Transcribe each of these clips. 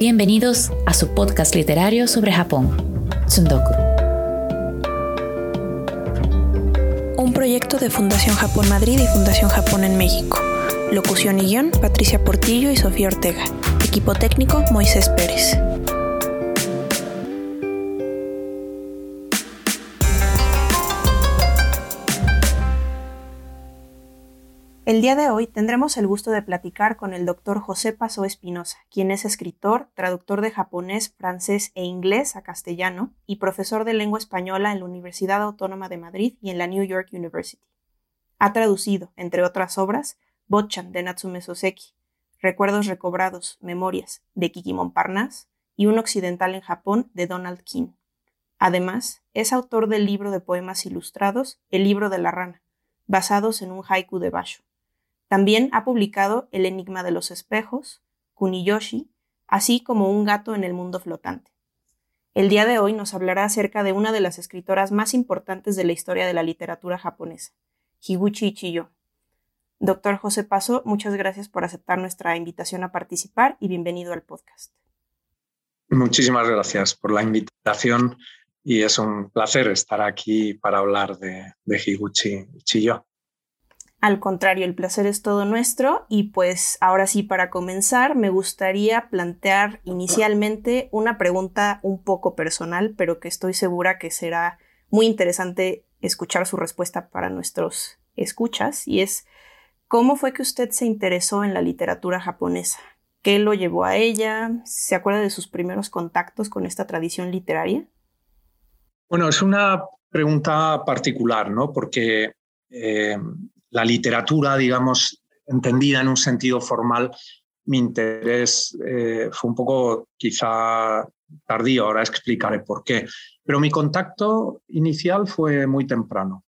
Bienvenidos a su podcast literario sobre Japón, Tsundoku. Un proyecto de Fundación Japón Madrid y Fundación Japón en México. Locución y guion, Patricia Portillo y Sofía Ortega. Equipo técnico, Moisés Pérez. El día de hoy tendremos el gusto de platicar con el doctor José Paso Espinosa, quien es escritor, traductor de japonés, francés e inglés a castellano y profesor de lengua española en la Universidad Autónoma de Madrid y en la New York University. Ha traducido, entre otras obras, Botchan de Natsume Soseki, Recuerdos recobrados, Memorias de Kikimon Parnas y Un occidental en Japón de Donald King. Además, es autor del libro de poemas ilustrados El libro de la rana, basados en un haiku de Basho. También ha publicado El enigma de los espejos, Kuniyoshi, así como Un gato en el mundo flotante. El día de hoy nos hablará acerca de una de las escritoras más importantes de la historia de la literatura japonesa, Higuchi Ichiyo. Doctor José Paso, muchas gracias por aceptar nuestra invitación a participar y bienvenido al podcast. Muchísimas gracias por la invitación y es un placer estar aquí para hablar de, Higuchi Ichiyo. Al contrario, el placer es todo nuestro y pues ahora sí, para comenzar, me gustaría plantear inicialmente una pregunta un poco personal, pero que estoy segura que será muy interesante escuchar su respuesta para nuestros escuchas, y es, ¿cómo fue que usted se interesó en la literatura japonesa? ¿Qué lo llevó a ella? ¿Se acuerda de sus primeros contactos con esta tradición literaria? Bueno, es una pregunta particular, ¿no? Porque eh, la literatura, digamos, entendida en un sentido formal, mi interés eh, fue un poco quizá tardío, ahora explicaré por qué. Pero mi contacto inicial fue muy temprano,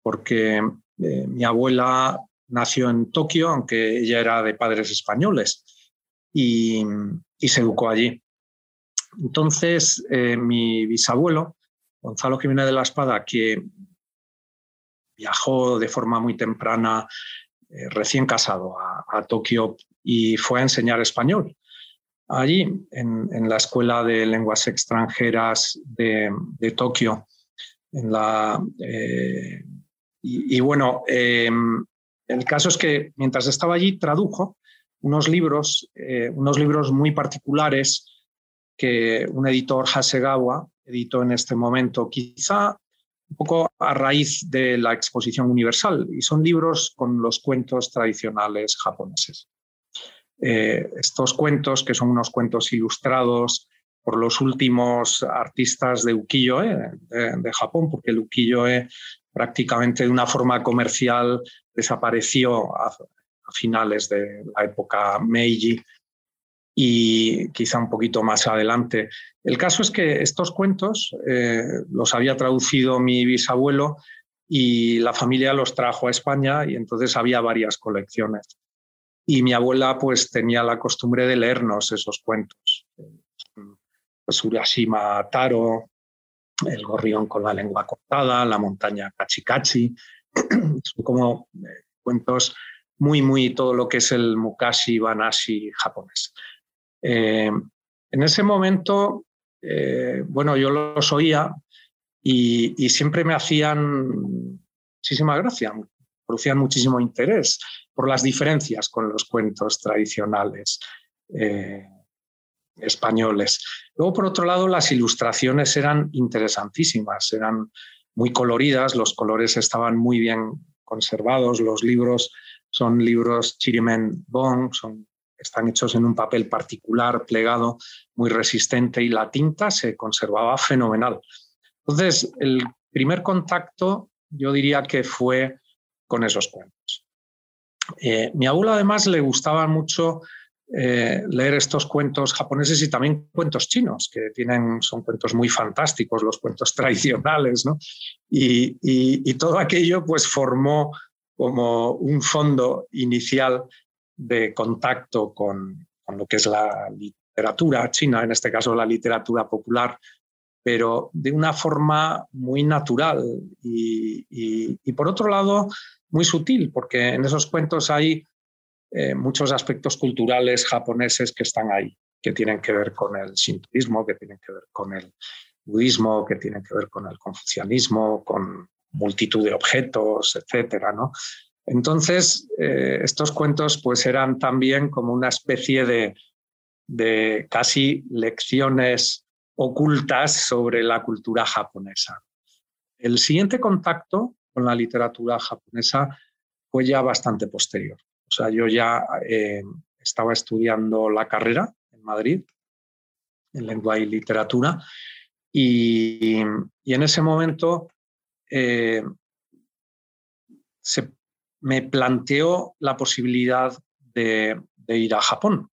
porque eh, mi abuela nació en Tokio, aunque ella era de padres españoles, y, se educó allí. Entonces, eh, mi bisabuelo, Gonzalo Jiménez de la Espada, que viajó de forma muy temprana, eh, recién casado, a, Tokio y fue a enseñar español. Allí, en, la Escuela de Lenguas Extranjeras de, Tokio. Eh, y, bueno, em, el caso es que mientras estaba allí tradujo unos libros, eh, unos libros muy particulares que un editor Hasegawa editó en este momento, quizá un poco a raíz de la exposición universal y son libros con los cuentos tradicionales japoneses. Eh, estos cuentos, que son unos cuentos ilustrados por los últimos artistas de ukiyo-e de, Japón, porque el ukiyo-e prácticamente de una forma comercial desapareció a finales de la época Meiji y quizá un poquito más adelante. El caso es que estos cuentos eh, los había traducido mi bisabuelo y la familia los trajo a España y entonces había varias colecciones. Y mi abuela pues tenía la costumbre de leernos esos cuentos. Pues Urashima Taro, El gorrión con la lengua cortada, La montaña Kachikachi, son como eh, cuentos muy, muy todo lo que es el Mukashi Banashi japonés. Eh, en ese momento, eh, bueno, yo los oía y, siempre me hacían muchísima gracia, producían muchísimo interés por las diferencias con los cuentos tradicionales eh, españoles. Luego, por otro lado, las ilustraciones eran interesantísimas, eran muy coloridas, los colores estaban muy bien conservados, los libros son libros Chirimen Bong, son están hechos en un papel particular, plegado, muy resistente y la tinta se conservaba fenomenal. Entonces, el primer contacto yo diría que fue con esos cuentos. Eh, mi abuelo además le gustaba mucho eh, leer estos cuentos japoneses y también cuentos chinos, que tienen, son cuentos muy fantásticos, los cuentos tradicionales, ¿no? y, y, todo aquello pues formó como un fondo inicial de contacto con, lo que es la literatura china, en este caso la literatura popular, pero de una forma muy natural y, por otro lado muy sutil, porque en esos cuentos hay eh, muchos aspectos culturales japoneses que están ahí. que tienen que ver con el sintoísmo, que tienen que ver con el budismo, que tienen que ver con el confucianismo, con multitud de objetos, etcétera, ¿no? Entonces, eh, estos cuentos pues eran también como una especie de, casi lecciones ocultas sobre la cultura japonesa. El siguiente contacto con la literatura japonesa fue ya bastante posterior. O sea, yo ya eh, estaba estudiando la carrera en Madrid, en lengua y literatura, y, en ese momento eh, se me planteó la posibilidad de, ir a Japón.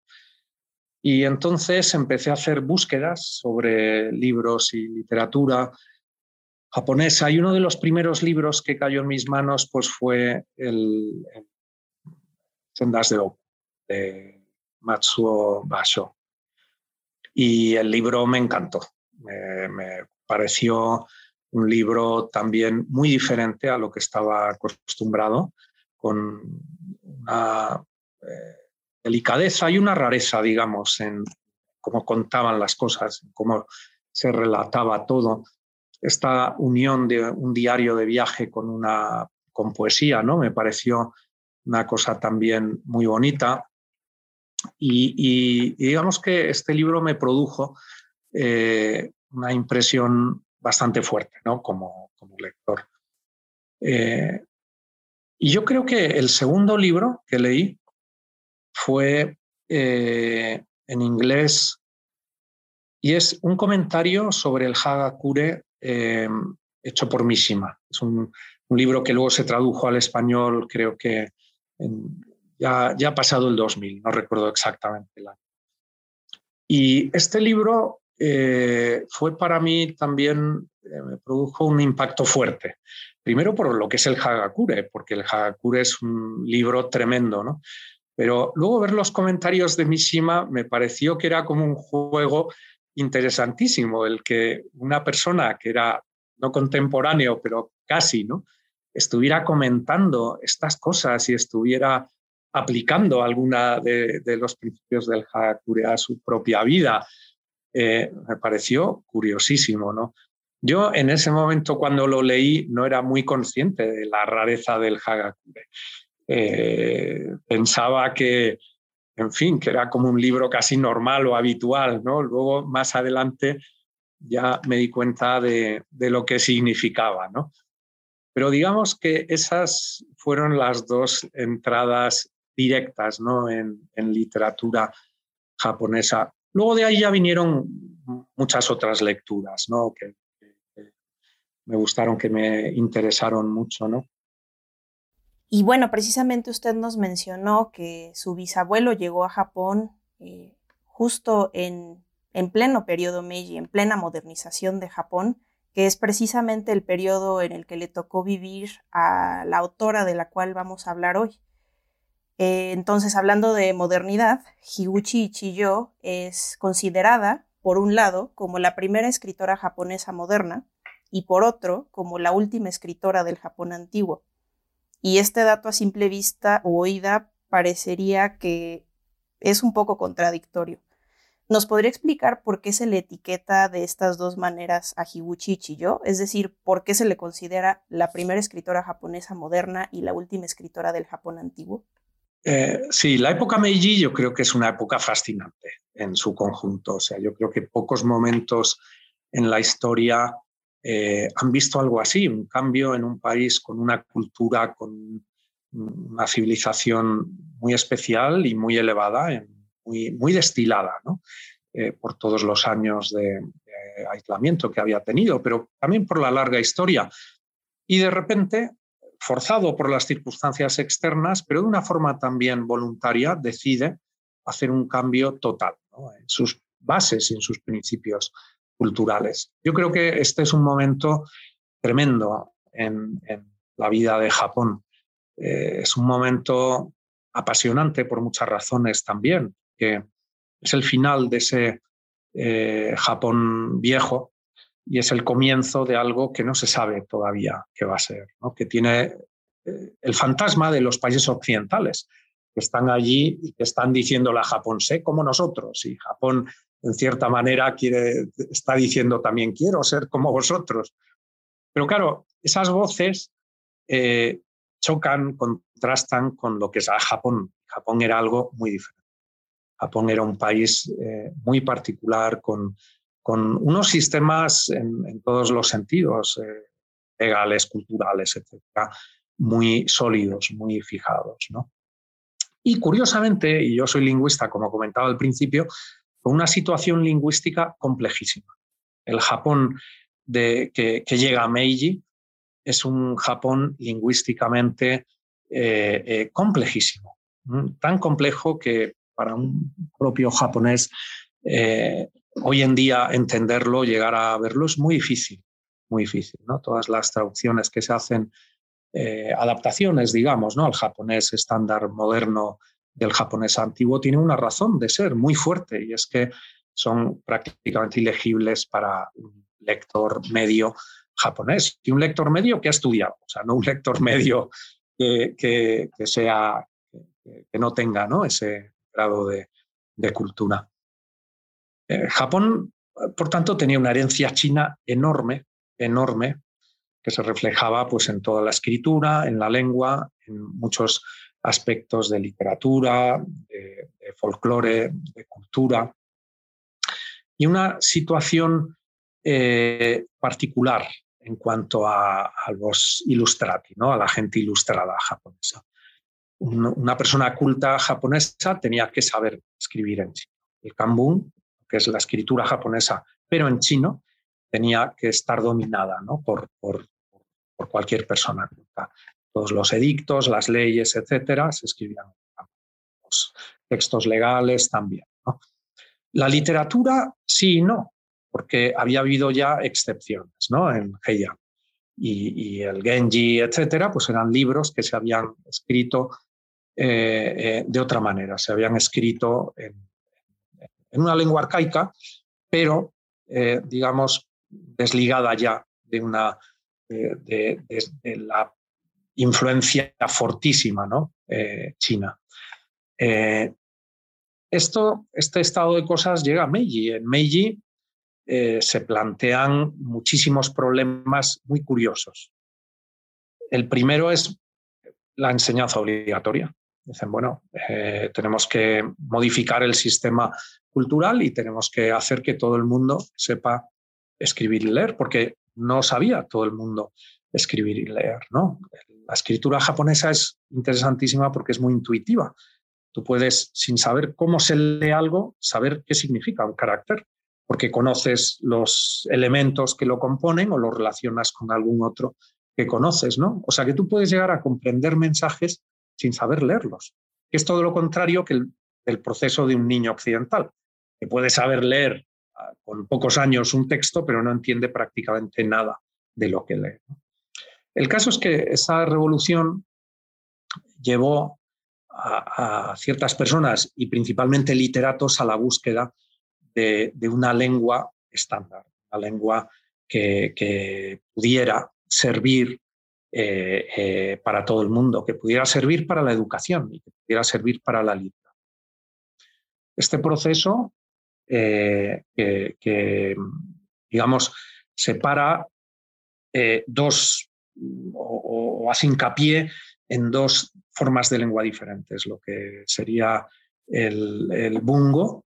Y entonces empecé a hacer búsquedas sobre libros y literatura japonesa. Y uno de los primeros libros que cayó en mis manos pues, fue el, Sendas de Oku, de Matsuo Basho. Y el libro me encantó. me pareció un libro también muy diferente a lo que estaba acostumbrado con una eh, delicadeza y una rareza, digamos, en cómo contaban las cosas, cómo se relataba todo. Esta unión de un diario de viaje con una con poesía, ¿no? Me pareció una cosa también muy bonita. Y, digamos que este libro me produjo eh, una impresión bastante fuerte, ¿no? Como, como lector. Eh, y yo creo que el segundo libro que leí fue eh, en inglés y es un comentario sobre el Hagakure eh, hecho por Mishima. Es un, libro que luego se tradujo al español, creo que ya, ya ha pasado el 2000, no recuerdo exactamente el año. Y este libro eh, fue para mí también, me produjo un impacto fuerte, Primero por lo que es el Hagakure, porque el Hagakure es un libro tremendo, ¿no? Pero luego ver los comentarios de Mishima me pareció que era como un juego interesantísimo, el que una persona que era no contemporáneo, pero casi, ¿no? estuviera comentando estas cosas y estuviera aplicando alguna de, los principios del Hagakure a su propia vida. Eh, me pareció curiosísimo, ¿no? Yo en ese momento cuando lo leí no era muy consciente de la rareza del Hagakure. Eh, pensaba que, en fin, que era como un libro casi normal o habitual, ¿no? Luego, más adelante, ya me di cuenta de, lo que significaba, ¿no? Pero digamos que esas fueron las dos entradas directas, ¿no? En, en literatura japonesa. Luego de ahí ya vinieron muchas otras lecturas, ¿no? Que me gustaron, que me interesaron mucho, ¿no? Y bueno, precisamente usted nos mencionó que su bisabuelo llegó a Japón eh, justo en, en pleno periodo Meiji, en plena modernización de Japón, que es precisamente el periodo en el que le tocó vivir a la autora de la cual vamos a hablar hoy. Eh, entonces, hablando de modernidad, Higuchi Ichiyo es considerada, por un lado, como la primera escritora japonesa moderna, y por otro como la última escritora del Japón antiguo. Y este dato a simple vista o oída parecería que es un poco contradictorio. ¿Nos podría explicar por qué se le etiqueta de estas dos maneras a Higuchi Chiyo? Es decir, por qué se le considera la primera escritora japonesa moderna y la última escritora del Japón antiguo? Eh, sí, la época Meiji yo creo que es una época fascinante en su conjunto. O sea, yo creo que pocos momentos en la historia eh, han visto algo así, un cambio en un país con una cultura, con una civilización muy especial y muy elevada, muy, destilada eh, por todos los años de, aislamiento que había tenido, pero también por la larga historia. Y de repente, forzado por las circunstancias externas, pero de una forma también voluntaria, decide hacer un cambio total en sus bases y en sus principios culturales. Yo creo que este es un momento tremendo en, la vida de Japón. Eh, es un momento apasionante por muchas razones también, que es el final de ese eh, Japón viejo y es el comienzo de algo que no se sabe todavía qué va a ser, que tiene eh, el fantasma de los países occidentales, que están allí y que están diciéndole a Japón, sé como nosotros. Y Japón, en cierta manera, quiere, está diciendo también, quiero ser como vosotros. Pero claro, esas voces eh, chocan, contrastan con lo que es Japón. Japón era algo muy diferente. Japón era un país eh, muy particular, con, con unos sistemas en, todos los sentidos, eh, legales, culturales, etcétera, muy sólidos, muy fijados. ¿no? Y curiosamente, y yo soy lingüista, como comentaba al principio, con una situación lingüística complejísima. El Japón de, que, llega a Meiji es un Japón lingüísticamente eh, eh, complejísimo, tan complejo que para un propio japonés hoy en día entenderlo, llegar a verlo es muy difícil, muy difícil. Todas las traducciones que se hacen eh, adaptaciones, digamos, ¿no? al japonés estándar moderno del japonés antiguo, tiene una razón de ser muy fuerte y es que son prácticamente ilegibles para un lector medio japonés y un lector medio que ha estudiado, o sea, no un lector medio que, que, sea que, no tenga ¿no? ese grado de cultura. Eh, Japón, por tanto, tenía una herencia china enorme, enorme, que se reflejaba pues, en toda la escritura, en la lengua, en muchos aspectos de literatura, de, folclore, de cultura, y una situación eh, particular en cuanto a, los ilustrati, ¿no? a la gente ilustrada japonesa. una persona culta japonesa tenía que saber escribir en chino. El kanbun, que es la escritura japonesa, pero en chino, tenía que estar dominada ¿no? por, por, por cualquier persona Todos los edictos, las leyes, etcétera, se escribían. Los textos legales también. La literatura, sí y no, porque había habido ya excepciones ¿no? en Heian. Y, el Genji, etcétera, pues eran libros que se habían escrito eh, eh, de otra manera, se habían escrito en, en una lengua arcaica, pero, eh, digamos, desligada ya de una de, la influencia fortísima ¿no? Eh, china. Eh, esto, este estado de cosas llega a Meiji. En Meiji se plantean muchísimos problemas muy curiosos. El primero es la enseñanza obligatoria. Dicen, bueno, tenemos que modificar el sistema cultural y tenemos que hacer que todo el mundo sepa escribir y leer, porque no sabía todo el mundo escribir y leer. ¿no? La escritura japonesa es interesantísima porque es muy intuitiva. Tú puedes, sin saber cómo se lee algo, saber qué significa un carácter, porque conoces los elementos que lo componen o lo relacionas con algún otro que conoces, ¿no? O sea que tú puedes llegar a comprender mensajes sin saber leerlos, es todo lo contrario que el, el proceso de un niño occidental, que puede saber leer con pocos años un texto, pero no entiende prácticamente nada de lo que lee. El caso es que esa revolución llevó a, ciertas personas y principalmente literatos a la búsqueda de, una lengua estándar, una lengua que, pudiera servir eh, eh, para todo el mundo, que pudiera servir para la educación y que pudiera servir para la literatura. Este proceso eh, que, digamos, separa dos o, hace hincapié en dos formas de lengua diferentes, lo que sería el, bungo,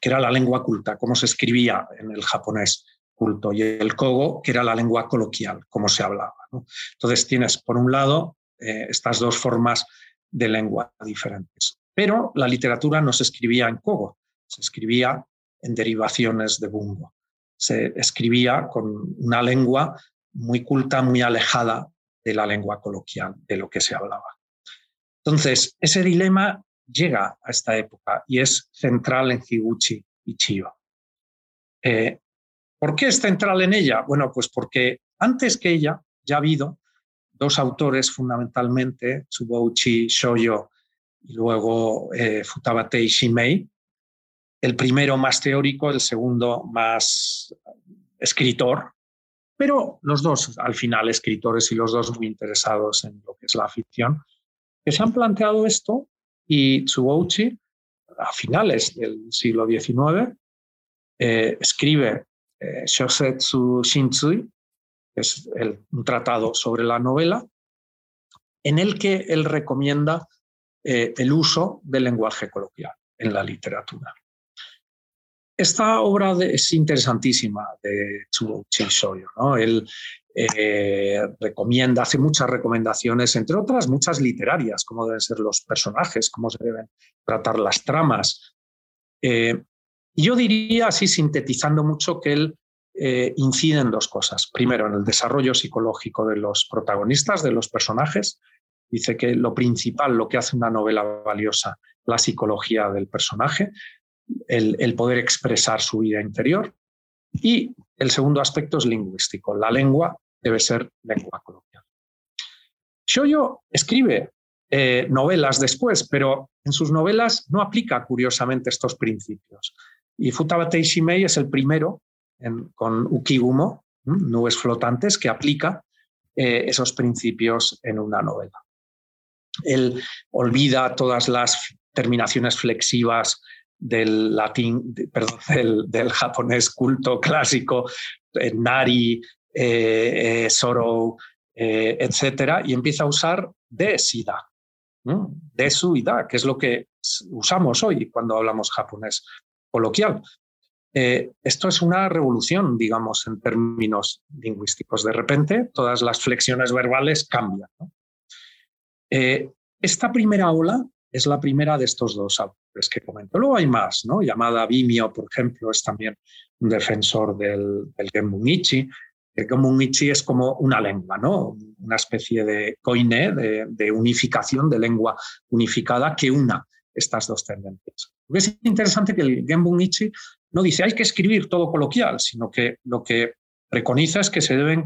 que era la lengua culta, cómo se escribía en el japonés culto, y el kogo, que era la lengua coloquial, cómo se hablaba. Entonces tienes, por un lado, eh, estas dos formas de lengua diferentes. Pero la literatura no se escribía en kogo, se escribía en derivaciones de bungo. Se escribía con una lengua muy culta, muy alejada de la lengua coloquial, de lo que se hablaba. Entonces, ese dilema llega a esta época y es central en Higuchi y Chiyo. Eh, ¿Por qué es central en ella? Bueno, pues porque antes que ella ya ha habido dos autores fundamentalmente, Tsubouchi Shoyo y luego eh, Futabatei Shimei, el primero más teórico, el segundo más escritor, pero los dos al final escritores y los dos muy interesados en lo que es la ficción, que se han planteado esto Y Tsuouchi, a finales del siglo XIX, eh, escribe eh, Shosetsu Shintsui, que es un tratado sobre la novela, en el que él recomienda eh, el uso del lenguaje coloquial en la literatura. Esta obra es interesantísima de Tsuouchi Shoyo. ¿no? Él eh, recomienda, hace muchas recomendaciones, entre otras muchas literarias, cómo deben ser los personajes, cómo se deben tratar las tramas. Eh, y yo diría, así sintetizando mucho, que él eh, incide en dos cosas. Primero, en el desarrollo psicológico de los protagonistas, de los personajes. Dice que lo principal, lo que hace una novela valiosa, la psicología del personaje, el poder expresar su vida interior. Y el segundo aspecto es lingüístico. La lengua debe ser lengua coloquial. Shoyo escribe eh, novelas después, pero en sus novelas no aplica curiosamente estos principios. Y Futabate Ishimei es el primero con Ukigumo, nubes flotantes, que aplica eh, esos principios en una novela. Él olvida todas las terminaciones flexivas del latín, perdón, del, japonés culto clásico, nari, eh, eh, Sorrow, eh, etcétera, y empieza a usar de Sida, de su ida, que es lo que usamos hoy cuando hablamos japonés coloquial. esto es una revolución, digamos, en términos lingüísticos. De repente, todas las flexiones verbales cambian. esta primera ola es la primera de estos dos autores que comento. Luego hay más. Llamada Vimio, por ejemplo, es también un defensor del, del Genbunichi. El Genbunichi es como una lengua, ¿no? Una especie de coine, de, unificación, de lengua unificada que una estas dos tendencias. es interesante que el Genbunichi no dice hay que escribir todo coloquial, sino que lo que preconiza es que se deben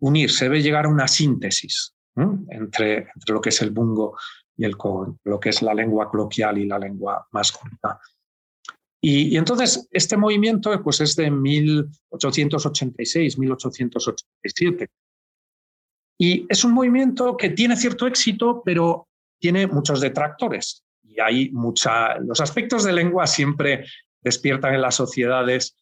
unir, se debe llegar a una síntesis entre, lo que es el bungo y el, lo que es la lengua coloquial y la lengua más culta. Y, entonces este movimiento pues, es de 1886, 1887. Y es un movimiento que tiene cierto éxito, pero tiene muchos detractores. Y hay mucha. Los aspectos de lengua siempre despiertan en las sociedades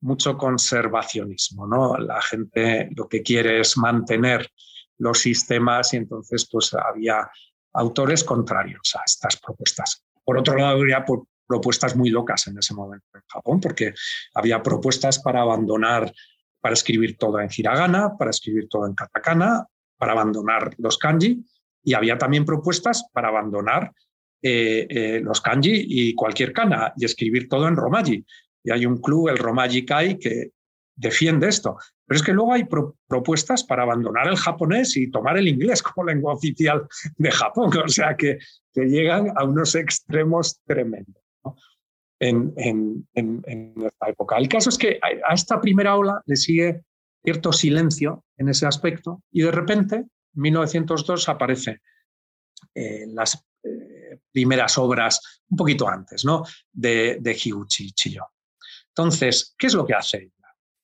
mucho conservacionismo, ¿no? La gente lo que quiere es mantener los sistemas y entonces pues había autores contrarios a estas propuestas. Por otro lado, habría propuestas muy locas en ese momento en Japón, porque había propuestas para abandonar, para escribir todo en hiragana, para escribir todo en katakana, para abandonar los kanji, y había también propuestas para abandonar eh, eh, los kanji y cualquier kana y escribir todo en romaji. Y hay un club, el Romaji Kai, que defiende esto. Pero es que luego hay propuestas para abandonar el japonés y tomar el inglés como lengua oficial de Japón, o sea que, que llegan a unos extremos tremendos en, en, en, esta época. El caso es que a, esta primera ola le sigue cierto silencio en ese aspecto y de repente, en 1902, aparece eh, las primeras obras, un poquito antes, ¿no? de, de Higuchi Chiyo. Entonces, ¿qué es lo que hace?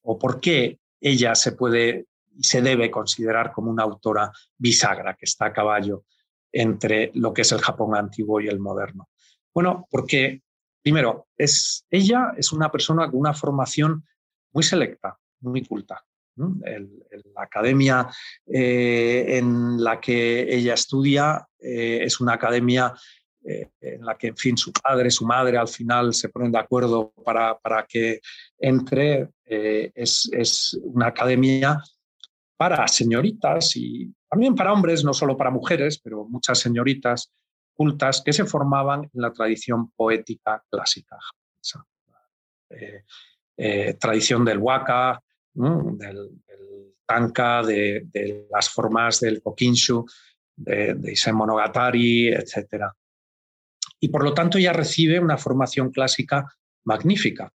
o por qué ella se puede y se debe considerar como una autora bisagra que está a caballo entre lo que es el Japón antiguo y el moderno. Bueno, porque primero, es, ella es una persona con una formación muy selecta, muy culta. la academia eh, en la que ella estudia eh, es una academia eh, en la que, en fin, su padre, su madre al final se ponen de acuerdo para, para que entre. Eh, es, es, una academia para señoritas y también para hombres, no solo para mujeres, pero muchas señoritas cultas que se formaban en la tradición poética clásica eh, tradición del waka, del, del, tanka, de, las formas del kokinshu, de, de Isen Monogatari, etc y por lo tanto ya recibe una formación clásica magnífica.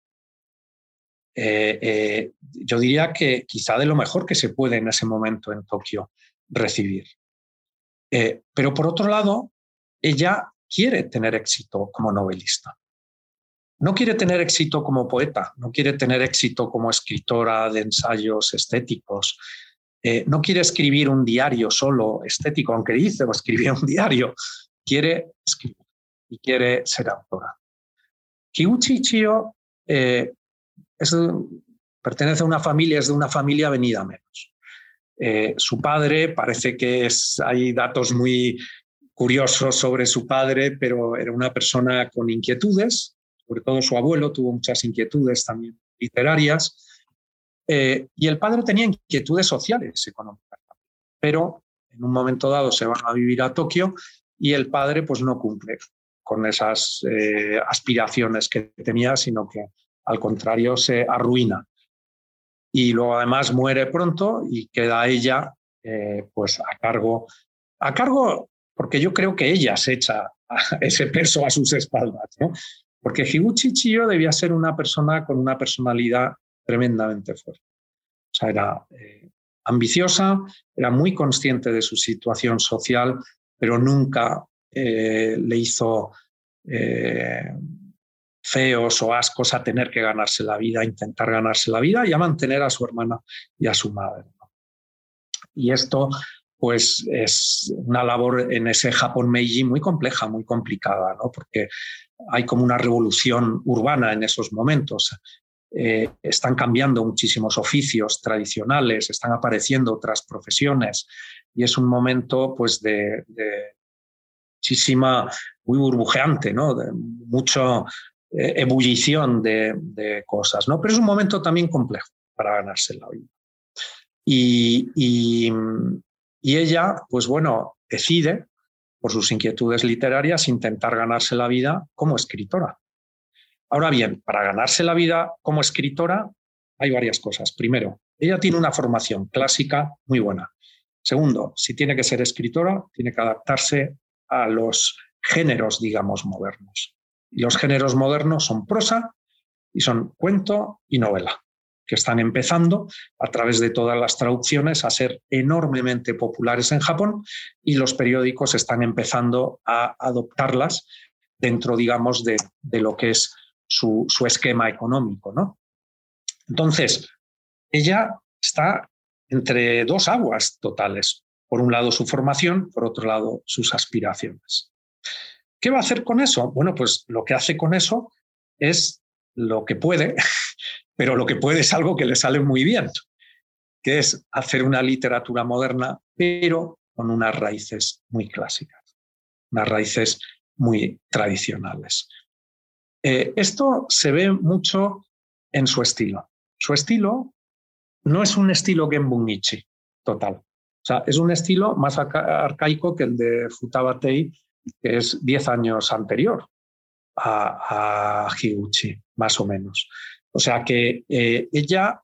Eh, eh, yo diría que quizá de lo mejor que se puede en ese momento en Tokio recibir. Eh, pero por otro lado, ella quiere tener éxito como novelista. No quiere tener éxito como poeta, no quiere tener éxito como escritora de ensayos estéticos, no quiere escribir un diario solo estético, aunque dice o escribir un diario, quiere escribir y quiere ser autora. Higuchi Chio eh, pertenece a una familia, es de una familia venida menos. Eh, su padre parece que es, hay datos muy curiosos sobre su padre, pero era una persona con inquietudes, sobre todo su abuelo tuvo muchas inquietudes también literarias, eh, y el padre tenía inquietudes sociales económicas, pero en un momento dado se van a vivir a Tokio y el padre pues no cumple con esas eh, aspiraciones que tenía, sino que al contrario se arruina. Y luego además muere pronto y queda ella eh, pues a cargo, a cargo porque yo creo que ella se echa ese peso a sus espaldas. Porque Higuchi Chiyo debía ser una persona con una personalidad tremendamente fuerte. O sea, era eh, ambiciosa, era muy consciente de su situación social, pero nunca eh, le hizo eh, feos o ascos a tener que ganarse la vida, a intentar ganarse la vida y a mantener a su hermana y a su madre. Y esto pues es una labor en ese Japón Meiji muy compleja, muy complicada, ¿no? porque hay como una revolución urbana en esos momentos. Eh, están cambiando muchísimos oficios tradicionales, están apareciendo otras profesiones y es un momento pues de, muchísima, muy burbujeante, ¿no? de mucha eh, ebullición de, cosas, ¿no? pero es un momento también complejo para ganarse la vida. Y, y ella, pues bueno, decide, por sus inquietudes literarias, intentar ganarse la vida como escritora. Ahora bien, para ganarse la vida como escritora hay varias cosas. Primero, ella tiene una formación clásica muy buena. Segundo, si tiene que ser escritora, tiene que adaptarse a los géneros, digamos, modernos. Y los géneros modernos son prosa y son cuento y novela, que están empezando a través de todas las traducciones a ser enormemente populares en Japón y los periódicos están empezando a adoptarlas dentro, digamos, de, de lo que es su, esquema económico. ¿no? Entonces, ella está entre dos aguas totales. Por un lado su formación, por otro lado sus aspiraciones. ¿Qué va a hacer con eso? Bueno, pues lo que hace con eso es lo que puede, pero lo que puede es algo que le sale muy bien, que es hacer una literatura moderna, pero con unas raíces muy clásicas, unas raíces muy tradicionales. Eh, esto se ve mucho en su estilo. Su estilo no es un estilo Genbunichi total. O sea, es un estilo más arcaico que el de Futabatei, que es 10 años anterior a, a Higuchi, más o menos. O sea que eh, ella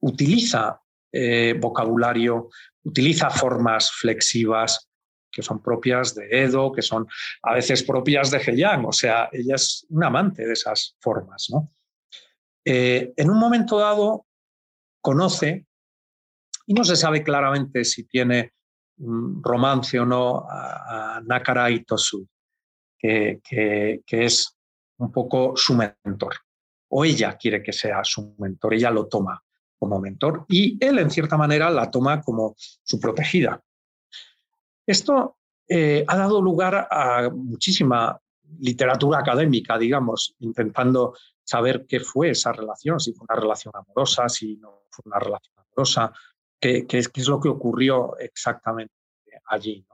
utiliza eh, vocabulario, utiliza formas flexivas, que son propias de Edo, que son a veces propias de Heian, o sea, ella es un amante de esas formas. ¿no? Eh, en un momento dado conoce, y no se sabe claramente si tiene un romance o no, a, Nakara Itosu, que, que, que es un poco su mentor, o ella quiere que sea su mentor, ella lo toma como mentor y él en cierta manera la toma como su protegida. Esto eh, ha dado lugar a muchísima literatura académica, digamos, intentando saber qué fue esa relación, si fue una relación amorosa, si no fue una relación amorosa, qué, es, lo que ocurrió exactamente allí.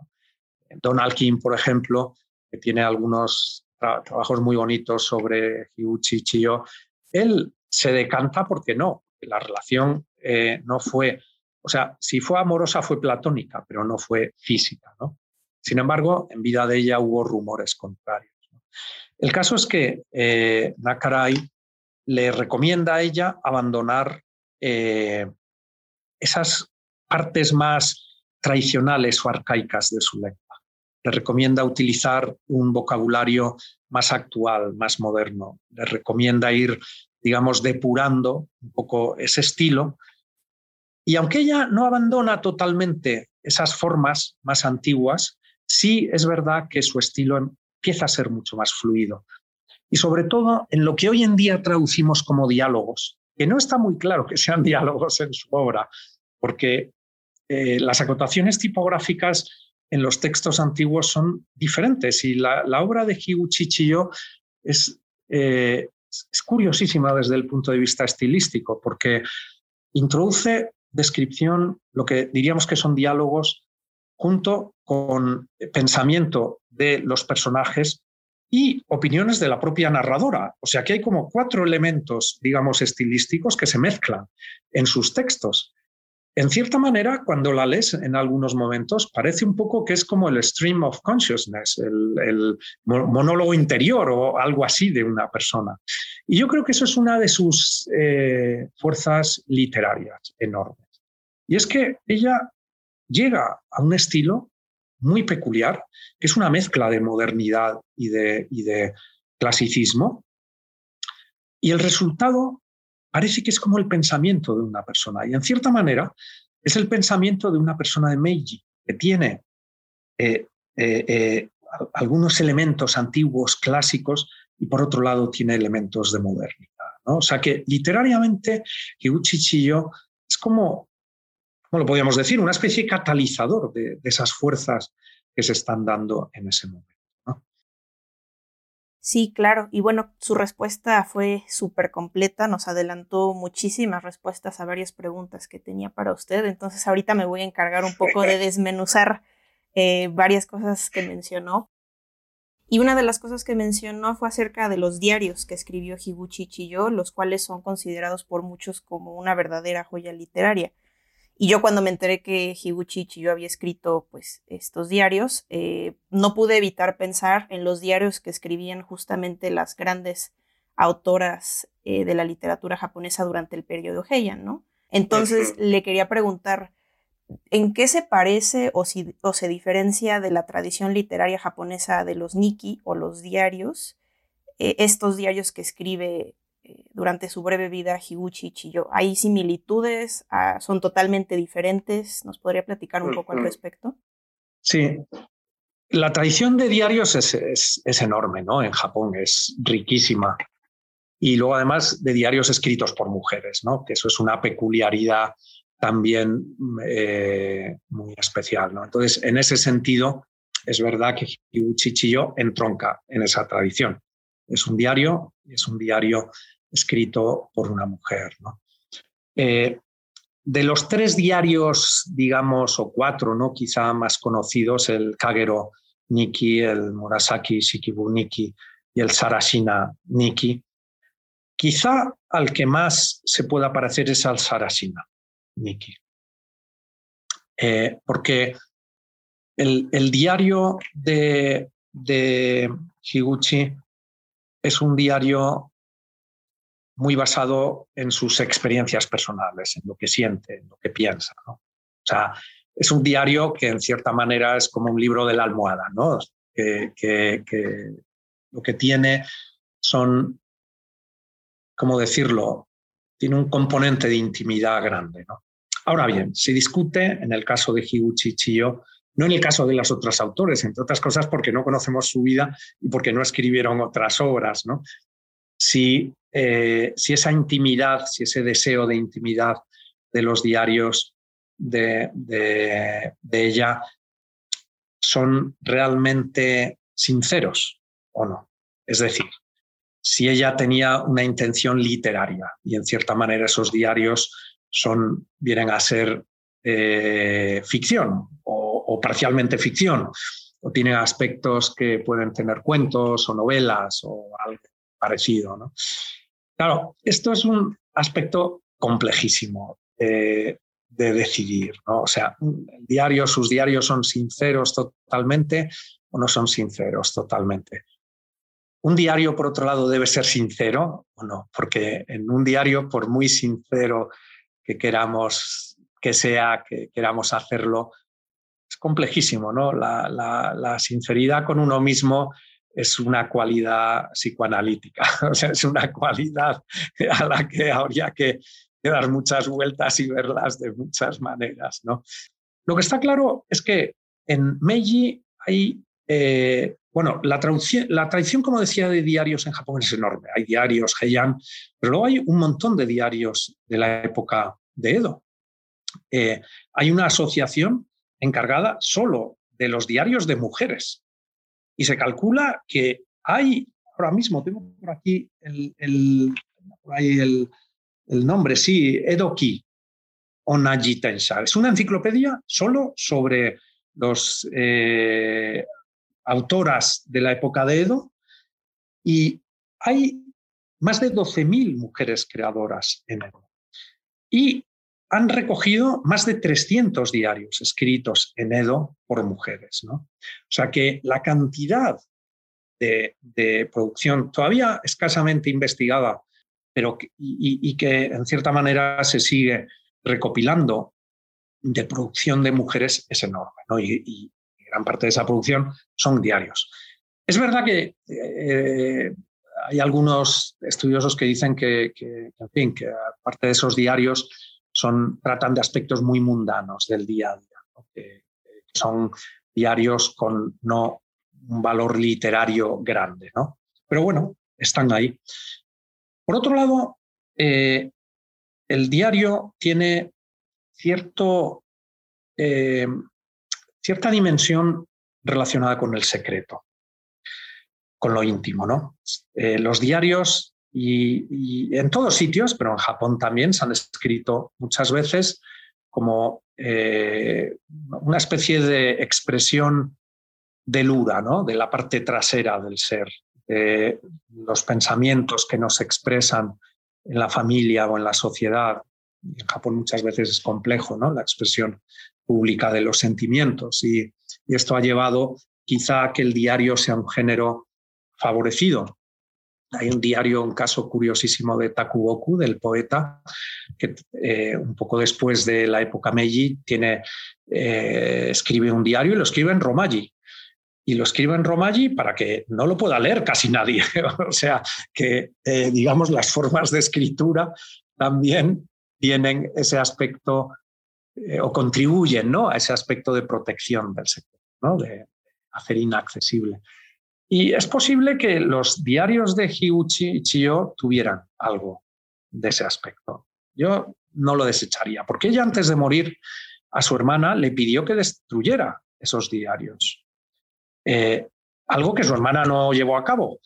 Donald King, por ejemplo, que tiene algunos trabajos muy bonitos sobre Hiuchi Chiyo, él se decanta porque no, la relación eh, no fue o sea, si fue amorosa fue platónica, pero no fue física. Sin embargo, en vida de ella hubo rumores contrarios. El caso es que eh, Nakarai le recomienda a ella abandonar eh, esas partes más tradicionales o arcaicas de su lengua. Le recomienda utilizar un vocabulario más actual, más moderno. Le recomienda ir, digamos, depurando un poco ese estilo y aunque ella no abandona totalmente esas formas más antiguas, sí es verdad que su estilo empieza a ser mucho más fluido. Y sobre todo en lo que hoy en día traducimos como diálogos, que no está muy claro que sean diálogos en su obra, porque eh, las acotaciones tipográficas en los textos antiguos son diferentes y la, obra de Higuchi Chiyo es, eh, es curiosísima desde el punto de vista estilístico porque introduce descripción, lo que diríamos que son diálogos, junto con pensamiento de los personajes y opiniones de la propia narradora. O sea que hay como cuatro elementos, digamos, estilísticos que se mezclan en sus textos. En cierta manera, cuando la lees en algunos momentos, parece un poco que es como el stream of consciousness, el, monólogo interior o algo así de una persona. Y yo creo que eso es una de sus eh, fuerzas literarias enormes. Y es que ella llega a un estilo muy peculiar, que es una mezcla de modernidad y de, y de clasicismo. Y el resultado parece que es como el pensamiento de una persona. Y en cierta manera es el pensamiento de una persona de Meiji, que tiene eh, eh, eh, algunos elementos antiguos, clásicos, y por otro lado tiene elementos de modernidad. O sea que literariamente Higuchi Chiyo es como ¿cómo lo podríamos decir? Una especie de catalizador de, esas fuerzas que se están dando en ese momento. Sí, claro. Y bueno, su respuesta fue súper completa, nos adelantó muchísimas respuestas a varias preguntas que tenía para usted. Entonces ahorita me voy a encargar un poco de desmenuzar eh, varias cosas que mencionó. Y una de las cosas que mencionó fue acerca de los diarios que escribió Higuchi Chiyo, los cuales son considerados por muchos como una verdadera joya literaria. Y yo cuando me enteré que Higuchi yo había escrito pues estos diarios, eh, no pude evitar pensar en los diarios que escribían justamente las grandes autoras eh, de la literatura japonesa durante el periodo Heian, ¿no? Entonces le quería preguntar, ¿en qué se parece o, si, o se diferencia de la tradición literaria japonesa de los Nikki o los diarios, eh, estos diarios que escribe durante su breve vida Higuchi Chiyo. ¿Hay similitudes? Ah, ¿Son totalmente diferentes? ¿Nos podría platicar un poco al respecto? Sí. La tradición de diarios es, es, enorme, ¿no? En Japón es riquísima. Y luego además de diarios escritos por mujeres, ¿no? Que eso es una peculiaridad también eh, muy especial, ¿no? Entonces, en ese sentido, es verdad que Higuchi Chiyo entronca en esa tradición. Es un diario, es un diario escrito por una mujer. Eh, de los tres diarios, digamos, o cuatro, ¿no? quizá más conocidos, el Kagero Niki, el Murasaki Shikibu Niki y el Sarashina Niki, quizá al que más se pueda parecer es al Sarashina Niki. Eh, porque el, diario de, de Higuchi es un diario muy basado en sus experiencias personales, en lo que siente, en lo que piensa. O sea, es un diario que en cierta manera es como un libro de la almohada, ¿no? que, lo que tiene son, ¿cómo decirlo? Tiene un componente de intimidad grande. ¿no? Ahora bien, se discute en el caso de Higuchi Chiyo, no en el caso de las otras autores, entre otras cosas porque no conocemos su vida y porque no escribieron otras obras, ¿no? Si eh, si esa intimidad, si ese deseo de intimidad de los diarios de, ella son realmente sinceros o no. Es decir, si ella tenía una intención literaria y en cierta manera esos diarios son, vienen a ser eh, ficción o, o, parcialmente ficción, o tienen aspectos que pueden tener cuentos o novelas o algo parecido. ¿no? Claro, esto es un aspecto complejísimo de, decidir, ¿no? O sea, el diario, sus diarios son sinceros totalmente o no son sinceros totalmente. Un diario, por otro lado, debe ser sincero o no, porque en un diario, por muy sincero que queramos que sea, que queramos hacerlo, es complejísimo, ¿no? La, la sinceridad con uno mismo es una cualidad psicoanalítica, o sea, es una cualidad a la que habría que, dar muchas vueltas y verlas de muchas maneras. ¿no? Lo que está claro es que en Meiji hay, eh, bueno, la, la tradición, como decía, de diarios en Japón es enorme. Hay diarios, Heian, pero luego hay un montón de diarios de la época de Edo. Eh, hay una asociación encargada solo de los diarios de mujeres. Y se calcula que hay, ahora mismo tengo por aquí el, el, el, nombre, sí, Edoki Onajitensa. Es una enciclopedia solo sobre los eh, autoras de la época de Edo y hay más de 12.000 mujeres creadoras en Edo. Y han recogido más de 300 diarios escritos en Edo por mujeres. ¿no? O sea que la cantidad de, producción todavía escasamente investigada, pero y, que en cierta manera se sigue recopilando de producción de mujeres es enorme. ¿no? Y, gran parte de esa producción son diarios. Es verdad que eh, hay algunos estudiosos que dicen que, en fin, que aparte de esos diarios son, tratan de aspectos muy mundanos del día a día, son diarios con no un valor literario grande, ¿no? Pero bueno, están ahí. Por otro lado, eh, el diario tiene cierto, eh, cierta dimensión relacionada con el secreto, con lo íntimo, ¿no? Eh, los diarios y, en todos sitios, pero en Japón también se han escrito muchas veces como eh, una especie de expresión del URA, ¿no? de la parte trasera del ser, de los pensamientos que nos expresan en la familia o en la sociedad. En Japón muchas veces es complejo ¿no? la expresión pública de los sentimientos y, y esto ha llevado quizá a que el diario sea un género favorecido hay un diario, un caso curiosísimo de Takuoku, del poeta, que eh, un poco después de la época Meiji tiene, eh, escribe un diario y lo escribe en Romaji. Y lo escribe en Romaji para que no lo pueda leer casi nadie. o sea, que eh, digamos las formas de escritura también tienen ese aspecto o contribuyen ¿no? a ese aspecto de protección del sector, ¿no? de hacer inaccesible. Y es posible que los diarios de Hiuchi Chio tuvieran algo de ese aspecto. Yo no lo desecharía, porque ella antes de morir a su hermana le pidió que destruyera esos diarios. Eh, algo que su hermana no llevó a cabo.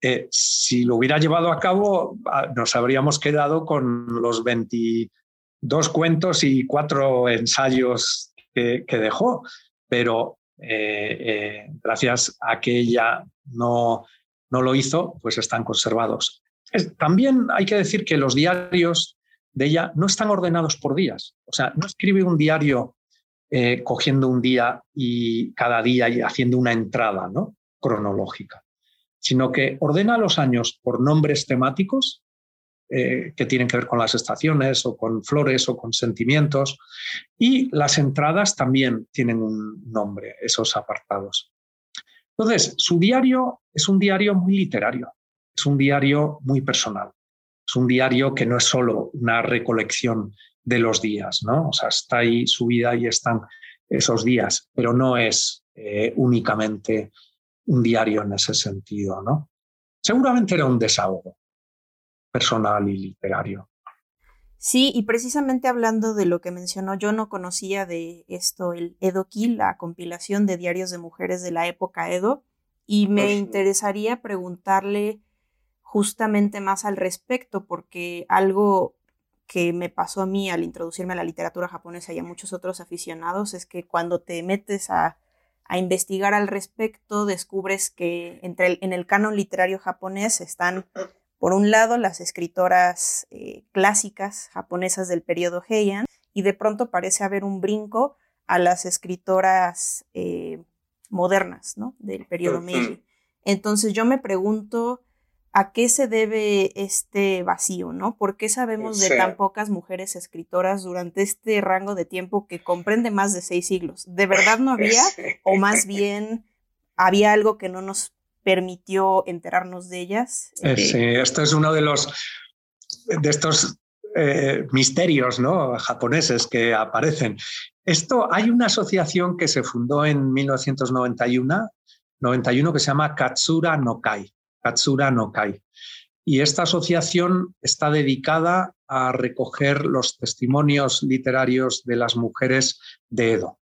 Eh, si lo hubiera llevado a cabo, ah, nos habríamos quedado con los 22 cuentos y cuatro ensayos que dejó, pero eh, eh, gracias a que ella no, no lo hizo, pues están conservados. también hay que decir que los diarios de ella no están ordenados por días. O sea, no escribe un diario eh, cogiendo un día y cada día y haciendo una entrada ¿no? cronológica, sino que ordena los años por nombres temáticos eh, que tienen que ver con las estaciones o con flores o con sentimientos. Y las entradas también tienen un nombre, esos apartados. Entonces, su diario es un diario muy literario, es un diario muy personal, es un diario que no es solo una recolección de los días, ¿no? O sea, está ahí su vida y están esos días, pero no es eh, únicamente un diario en ese sentido, ¿no? Seguramente era un desahogo, personal y literario. Sí, y precisamente hablando de lo que mencionó, yo no conocía de esto el Edo-Ki, la compilación de diarios de mujeres de la época Edo, y me pues interesaría preguntarle justamente más al respecto, porque algo que me pasó a mí al introducirme a la literatura japonesa y a muchos otros aficionados es que cuando te metes a, a investigar al respecto, descubres que entre en el canon literario japonés están por un lado, las escritoras eh, clásicas japonesas del periodo Heian, y de pronto parece haber un brinco a las escritoras eh, modernas ¿no? del periodo Meiji. Entonces yo me pregunto a qué se debe este vacío, ¿no? ¿Por qué sabemos de tan pocas mujeres escritoras durante este rango de tiempo que comprende más de seis siglos? ¿De verdad no había? ¿O más bien había algo que no nos permitió enterarnos de ellas. Eh, sí, esto es uno de los de estos eh, misterios ¿no? japoneses que aparecen. Esto hay una asociación que se fundó en 1991 91 que se llama Katsura no Kai. Katsura no Kai. Y esta asociación está dedicada a recoger los testimonios literarios de las mujeres de Edo.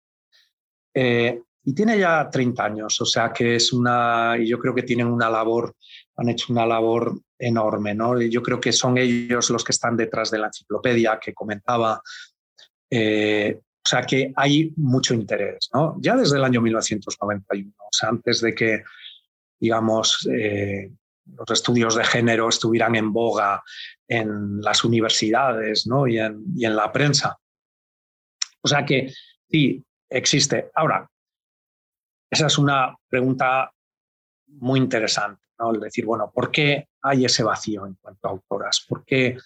Eh, y tiene ya 30 años, o sea que es una, y yo creo que tienen una labor, han hecho una labor enorme, ¿no? Yo creo que son ellos los que están detrás de la enciclopedia que comentaba. Eh, o sea que hay mucho interés, ¿no? Ya desde el año 1991, o sea, antes de que, digamos, eh, los estudios de género estuvieran en boga en las universidades ¿no? y, en, y en la prensa. O sea que sí, existe. Ahora, esa es una pregunta muy interesante, ¿no? El decir, bueno, ¿por qué hay ese vacío en cuanto a autoras? ¿Por qué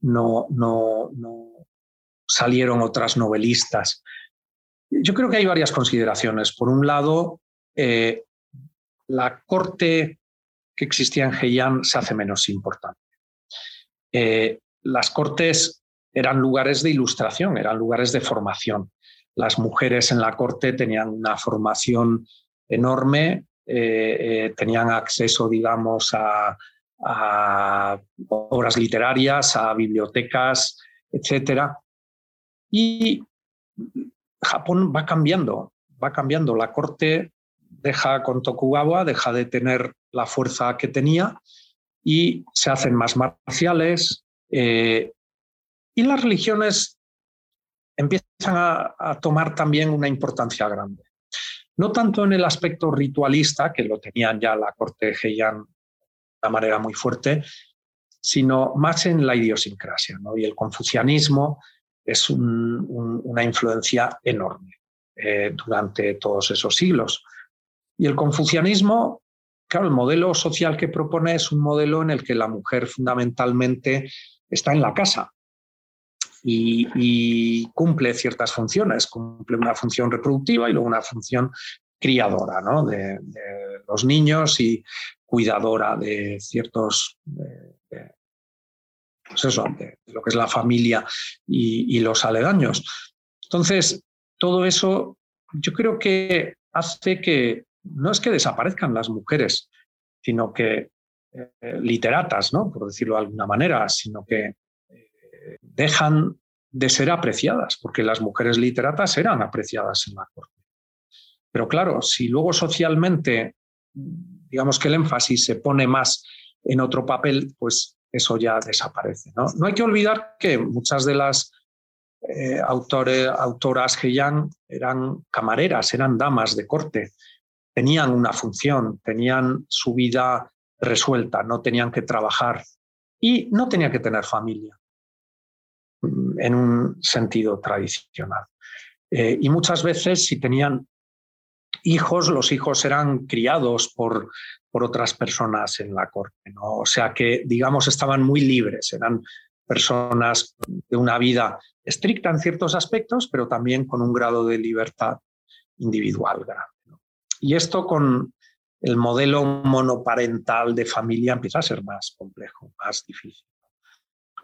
no, no, no salieron otras novelistas? Yo creo que hay varias consideraciones. Por un lado, eh, la corte que existía en Heian se hace menos importante. Eh, las cortes eran lugares de ilustración, eran lugares de formación las mujeres en la corte tenían una formación enorme, eh, eh, tenían acceso, digamos, a, obras literarias, a bibliotecas, etc. Y Japón va cambiando, va cambiando. La corte deja con Tokugawa, deja de tener la fuerza que tenía y se hacen más marciales. Eh, y las religiones empiezan a, tomar también una importancia grande. No tanto en el aspecto ritualista, que lo tenían ya la corte Heian de una manera muy fuerte, sino más en la idiosincrasia. ¿no? Y el confucianismo es una influencia enorme eh, durante todos esos siglos. Y el confucianismo, claro, el modelo social que propone es un modelo en el que la mujer fundamentalmente está en la casa, y, cumple ciertas funciones, cumple una función reproductiva y luego una función criadora ¿no? de, los niños y cuidadora de ciertos, pues eso, de, lo que es la familia y, los aledaños. Entonces, todo eso yo creo que hace que no es que desaparezcan las mujeres, sino que eh, literatas, ¿no? por decirlo de alguna manera, sino que dejan de ser apreciadas, porque las mujeres literatas eran apreciadas en la corte. Pero claro, si luego socialmente, digamos que el énfasis se pone más en otro papel, pues eso ya desaparece. No, hay que olvidar que muchas de las eh, autores, autoras ya eran camareras, eran damas de corte, tenían una función, tenían su vida resuelta, no tenían que trabajar y no tenían que tener familia en un sentido tradicional. Eh, y muchas veces si tenían hijos, los hijos eran criados por, por otras personas en la corte. ¿no? O sea que, digamos, estaban muy libres, eran personas de una vida estricta en ciertos aspectos, pero también con un grado de libertad individual grande. Y esto con el modelo monoparental de familia empieza a ser más complejo, más difícil.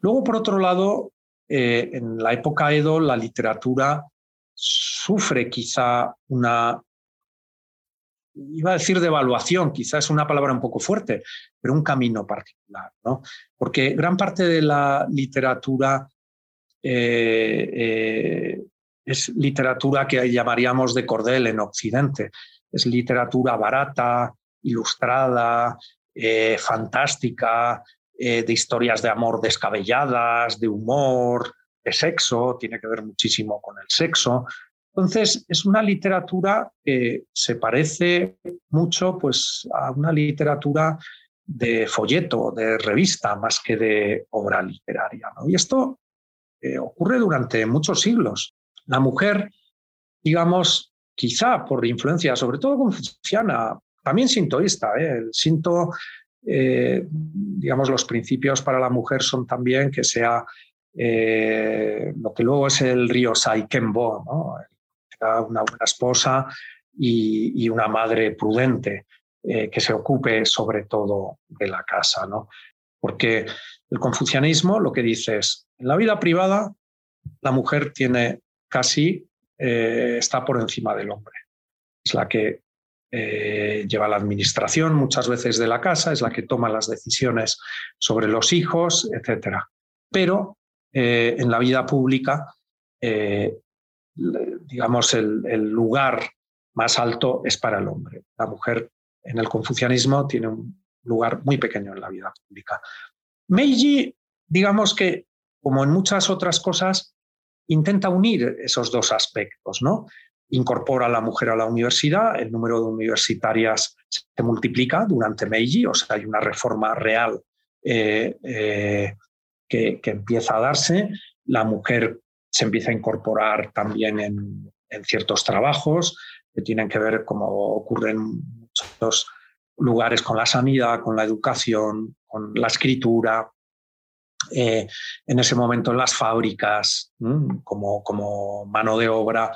Luego, por otro lado, eh, en la época Edo la literatura sufre quizá una, iba a decir devaluación, quizá es una palabra un poco fuerte, pero un camino particular, ¿no? Porque gran parte de la literatura eh, eh, es literatura que llamaríamos de cordel en Occidente. Es literatura barata, ilustrada, fantástica, eh, de historias de amor descabelladas, de humor, de sexo, tiene que ver muchísimo con el sexo. Entonces, es una literatura que se parece mucho pues, a una literatura de folleto, de revista, más que de obra literaria. Y esto eh, ocurre durante muchos siglos. La mujer, digamos, quizá por influencia, sobre todo confuciana, también sintoísta, ¿eh? el sinto eh, digamos, los principios para la mujer son también que sea eh, lo que luego es el río Saikenbo, ¿no? una buena esposa y, una madre prudente eh, que se ocupe sobre todo de la casa. ¿no? Porque el confucianismo lo que dice es, en la vida privada la mujer tiene casi, está por encima del hombre. Es la que eh, lleva la administración muchas veces de la casa, es la que toma las decisiones sobre los hijos, etc. Pero eh, en la vida pública, eh, digamos, el, lugar más alto es para el hombre. La mujer en el confucianismo tiene un lugar muy pequeño en la vida pública. Meiji, digamos que, como en muchas otras cosas, intenta unir esos dos aspectos, ¿no? Incorpora a la mujer a la universidad, el número de universitarias se multiplica durante Meiji, o sea, hay una reforma real eh, eh, que, empieza a darse, la mujer se empieza a incorporar también en, en ciertos trabajos que tienen que ver, como ocurre en muchos lugares, con la sanidad, con la educación, con la escritura, eh, en ese momento en las fábricas, como, como mano de obra.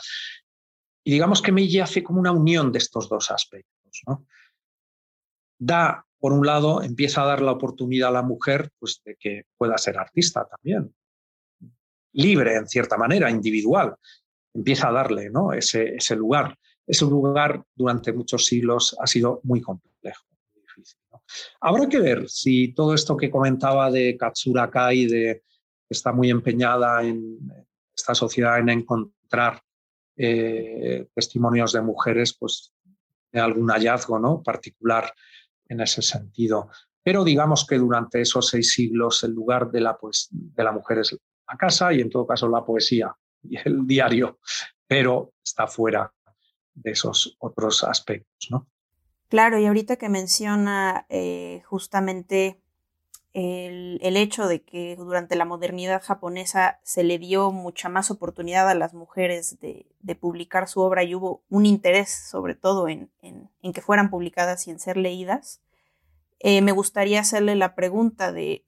Y digamos que Meiji hace como una unión de estos dos aspectos. Da, por un lado, empieza a dar la oportunidad a la mujer pues, de que pueda ser artista también, libre en cierta manera, individual. Empieza a darle ¿no? ese, ese lugar. Ese lugar durante muchos siglos ha sido muy complejo. Habrá que ver si todo esto que comentaba de Katsura Kai, de está muy empeñada en esta sociedad en encontrar eh, testimonios de mujeres, pues de algún hallazgo ¿no? particular en ese sentido. Pero digamos que durante esos seis siglos el lugar de la, pues, de mujer es la casa y en todo caso la poesía y el diario, pero está fuera de esos otros aspectos. ¿no? Claro, y ahorita que menciona eh, justamente el, hecho de que durante la modernidad japonesa se le dio mucha más oportunidad a las mujeres de, publicar su obra y hubo un interés sobre todo en, que fueran publicadas y en ser leídas, eh, me gustaría hacerle la pregunta de,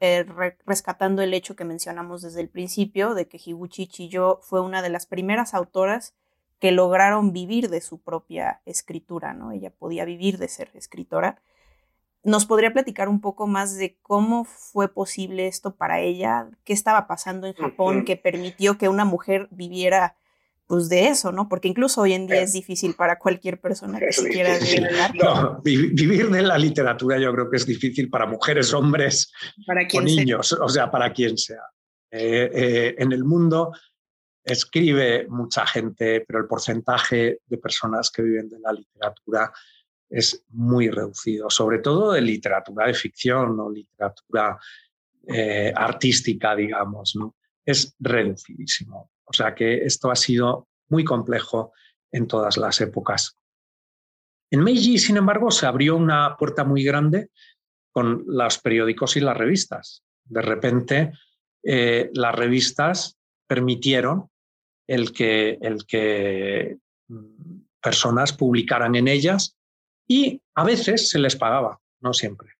eh, rescatando el hecho que mencionamos desde el principio, de que Higuchi Chiyo fue una de las primeras autoras que lograron vivir de su propia escritura, ¿no? Ella podía vivir de ser escritora. ¿Nos podría platicar un poco más de cómo fue posible esto para ella? ¿Qué estaba pasando en Japón que permitió que una mujer viviera pues de eso, ¿no? Porque incluso hoy en día es difícil para cualquier persona que se quiera no, vivir de la literatura yo creo que es difícil para mujeres, hombres para o niños, o sea, para quien sea. Eh, eh, en el mundo escribe mucha gente, pero el porcentaje de personas que viven de la literatura es muy reducido, sobre todo de literatura de ficción o literatura eh, artística, digamos, ¿no? es reducidísimo. O sea que esto ha sido muy complejo en todas las épocas. En Meiji, sin embargo, se abrió una puerta muy grande con los periódicos y las revistas. De repente, eh, las revistas permitieron el que, el que mm, personas publicaran en ellas y a veces se les pagaba, no siempre.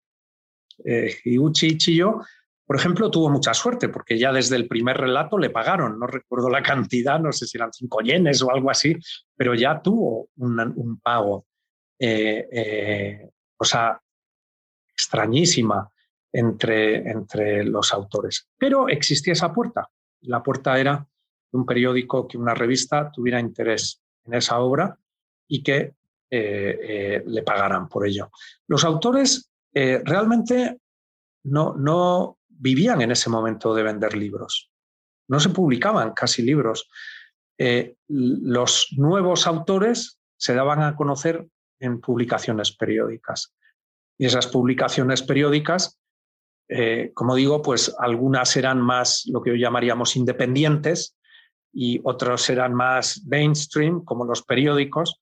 Eh, Chiyo, por ejemplo, tuvo mucha suerte porque ya desde el primer relato le pagaron, no recuerdo la cantidad, no sé si eran cinco yenes o algo así, pero ya tuvo un, pago. Eh, eh, cosa extrañísima entre, entre los autores. Pero existía esa puerta. La puerta era un periódico, que una revista tuviera interés en esa obra y que eh, eh, le pagaran por ello. Los autores eh, realmente no, no vivían en ese momento de vender libros. No se publicaban casi libros. los nuevos autores se daban a conocer en publicaciones periódicas. Y esas publicaciones periódicas, como digo, pues algunas eran más lo que hoy llamaríamos independientes, y otros eran más mainstream, como los periódicos.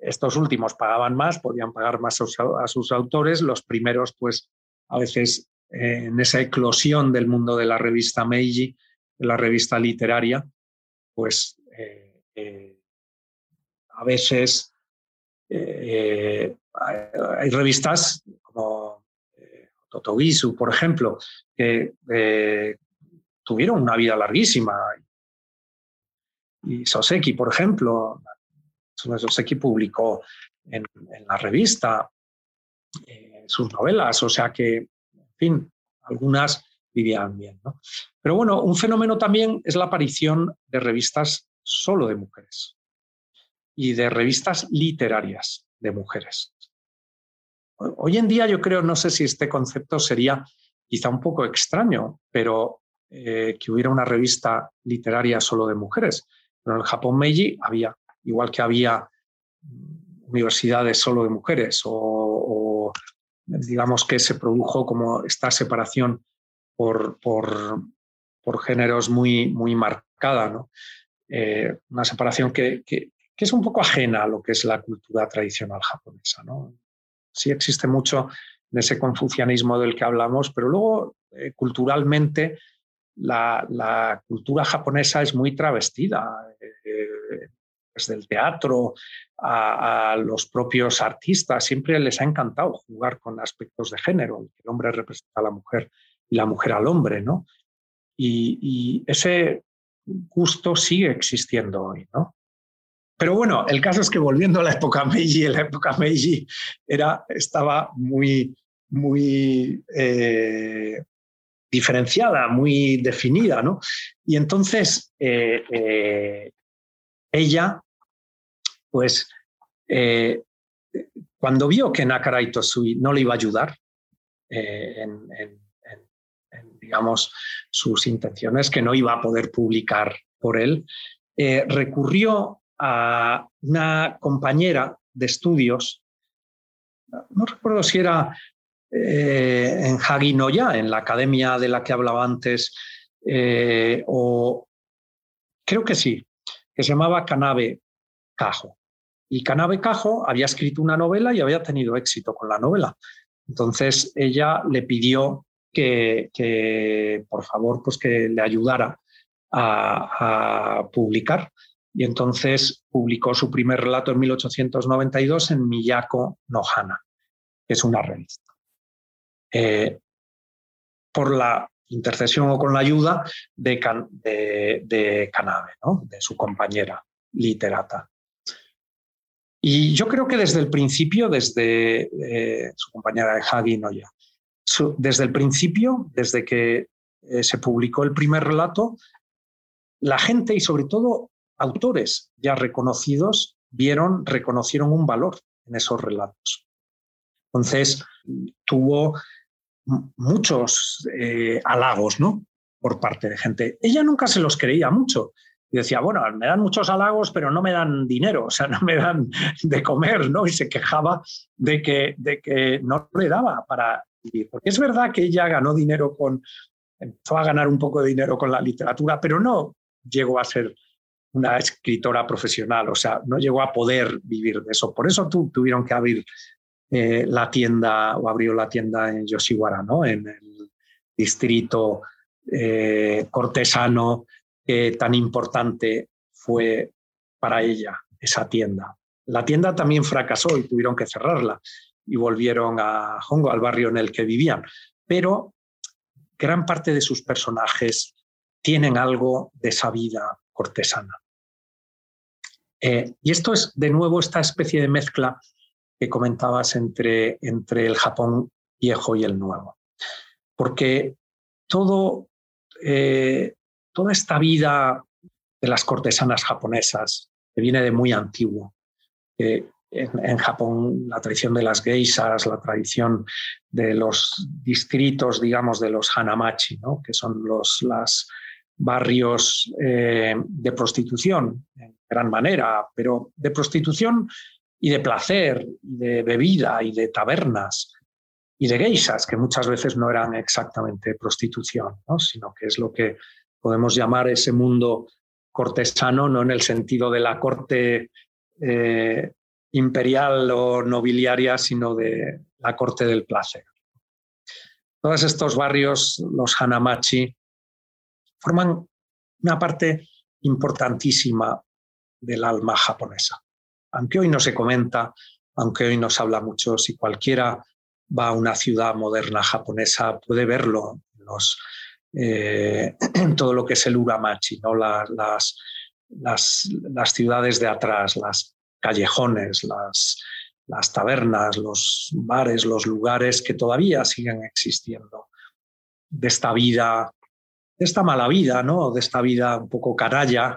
Estos últimos pagaban más, podían pagar más a sus autores. Los primeros, pues, a veces eh, en esa eclosión del mundo de la revista Meiji, la revista literaria, pues eh, eh, a veces hay revistas como Totogisu, por ejemplo, que tuvieron una vida larguísima y Soseki, por ejemplo, Soseki publicó en, la revista eh, sus novelas, o sea que, en fin, algunas vivían bien. ¿no? Pero bueno, un fenómeno también es la aparición de revistas solo de mujeres y de revistas literarias de mujeres. Hoy en día yo creo, no sé si este concepto sería quizá un poco extraño, pero eh, que hubiera una revista literaria solo de mujeres. Pero en el Japón Meiji había igual que había universidades solo de mujeres o, digamos que se produjo como esta separación por, por, por géneros muy, muy marcada, ¿no? Eh, una separación que, que, es un poco ajena a lo que es la cultura tradicional japonesa. ¿no? Sí existe mucho en ese confucianismo del que hablamos, pero luego eh, culturalmente la, la, cultura japonesa es muy travestida. Eh, desde el teatro a, los propios artistas, siempre les ha encantado jugar con aspectos de género, el hombre representa a la mujer y la mujer al hombre, ¿no? Y, ese gusto sigue existiendo hoy, ¿no? Pero bueno, el caso es que volviendo a la época Meiji, la época Meiji era, estaba muy, muy eh, diferenciada, muy definida, ¿no? Y entonces eh, eh, ella pues eh, cuando vio que Nakarai Tosui no le iba a ayudar eh, en, digamos, sus intenciones, que no iba a poder publicar por él, eh, recurrió a una compañera de estudios, no recuerdo si era en Haginoya, en la academia de la que hablaba antes, o creo que sí, que se llamaba Kanabe Cajo. Y Canabe Cajo había escrito una novela y había tenido éxito con la novela. Entonces ella le pidió que, por favor, pues que le ayudara a, publicar. Y entonces publicó su primer relato en 1892 en Miyako Nohana, que es una revista. Eh, por la intercesión o con la ayuda de, Canabe, de su compañera literata. Y yo creo que desde el principio, desde eh, su compañera de Hagi Noya, desde el principio, desde que eh, se publicó el primer relato, la gente y sobre todo autores ya reconocidos vieron, reconocieron un valor en esos relatos. Entonces, tuvo muchos eh, halagos ¿no? por parte de gente. Ella nunca se los creía mucho. Y decía, bueno, me dan muchos halagos, pero no me dan dinero, o sea, no me dan de comer, ¿no? Y se quejaba de que, de que no le daba para vivir. Porque es verdad que ella ganó dinero con, empezó a ganar un poco de dinero con la literatura, pero no llegó a ser una escritora profesional, o sea, no llegó a poder vivir de eso. Por eso tu, tuvieron que abrir eh, la tienda, o abrió la tienda en Yoshiwara, ¿no? En el distrito eh, cortesano tan importante fue para ella esa tienda. La tienda también fracasó y tuvieron que cerrarla y volvieron a Hongo, al barrio en el que vivían. Pero gran parte de sus personajes tienen algo de esa vida cortesana. Eh, y esto es de nuevo esta especie de mezcla que comentabas entre, entre el Japón viejo y el nuevo. Porque todo eh, toda esta vida de las cortesanas japonesas, que viene de muy antiguo. en, Japón, la tradición de las geisas, la tradición de los distritos, digamos, de los hanamachi, ¿no? que son los barrios eh, de prostitución, en gran manera, pero de prostitución y de placer, y de bebida, y de tabernas, y de geisas, que muchas veces no eran exactamente prostitución, sino que es lo que podemos llamar ese mundo cortesano, no en el sentido de la corte eh, imperial o nobiliaria, sino de la corte del placer. Todos estos barrios, los Hanamachi, forman una parte importantísima del alma japonesa. Aunque hoy no se comenta, aunque hoy no se habla mucho, si cualquiera va a una ciudad moderna japonesa puede verlo en los eh, todo lo que es el Uramachi, ¿no? las, las, las, ciudades de atrás, las callejones, las, las tabernas, los bares, los lugares que todavía siguen existiendo de esta vida, de esta mala vida, ¿no? de esta vida un poco caralla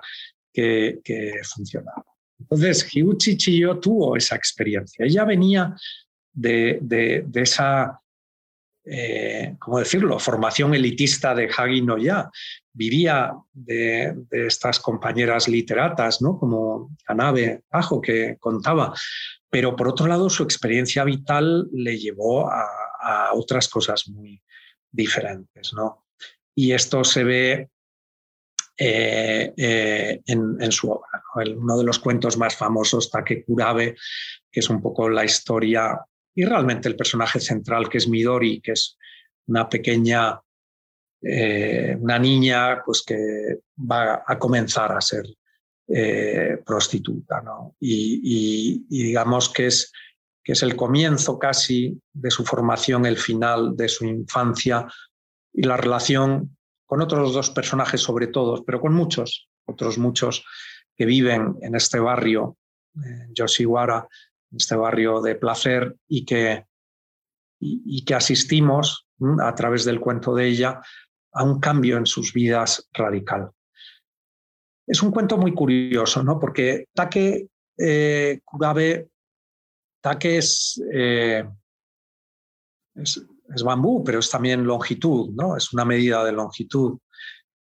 que, que funcionaba. Entonces, Hiuchi Chiyo tuvo esa experiencia. Ella venía de, de, de esa eh, ¿cómo decirlo?, formación elitista de Hagi no Ya, vivía de, estas compañeras literatas, ¿no? como Canabe Ajo, que contaba, pero por otro lado su experiencia vital le llevó a, otras cosas muy diferentes. ¿no? Y esto se ve eh, eh, en, su obra. uno de los cuentos más famosos, Take Kurabe, que es un poco la historia y realmente el personaje central, que es Midori, que es una pequeña eh, una niña pues, que va a comenzar a ser eh, prostituta. ¿no? Y, digamos que es, que es el comienzo casi de su formación, el final de su infancia y la relación con otros dos personajes sobre todo, pero con muchos, otros muchos que viven en este barrio, en Yoshiwara, este barrio de placer y que, y que asistimos a través del cuento de ella a un cambio en sus vidas radical. Es un cuento muy curioso, ¿no? Porque Take eh, Kurabe, Take eh, es, es, bambú, pero es también longitud, ¿no? Es una medida de longitud.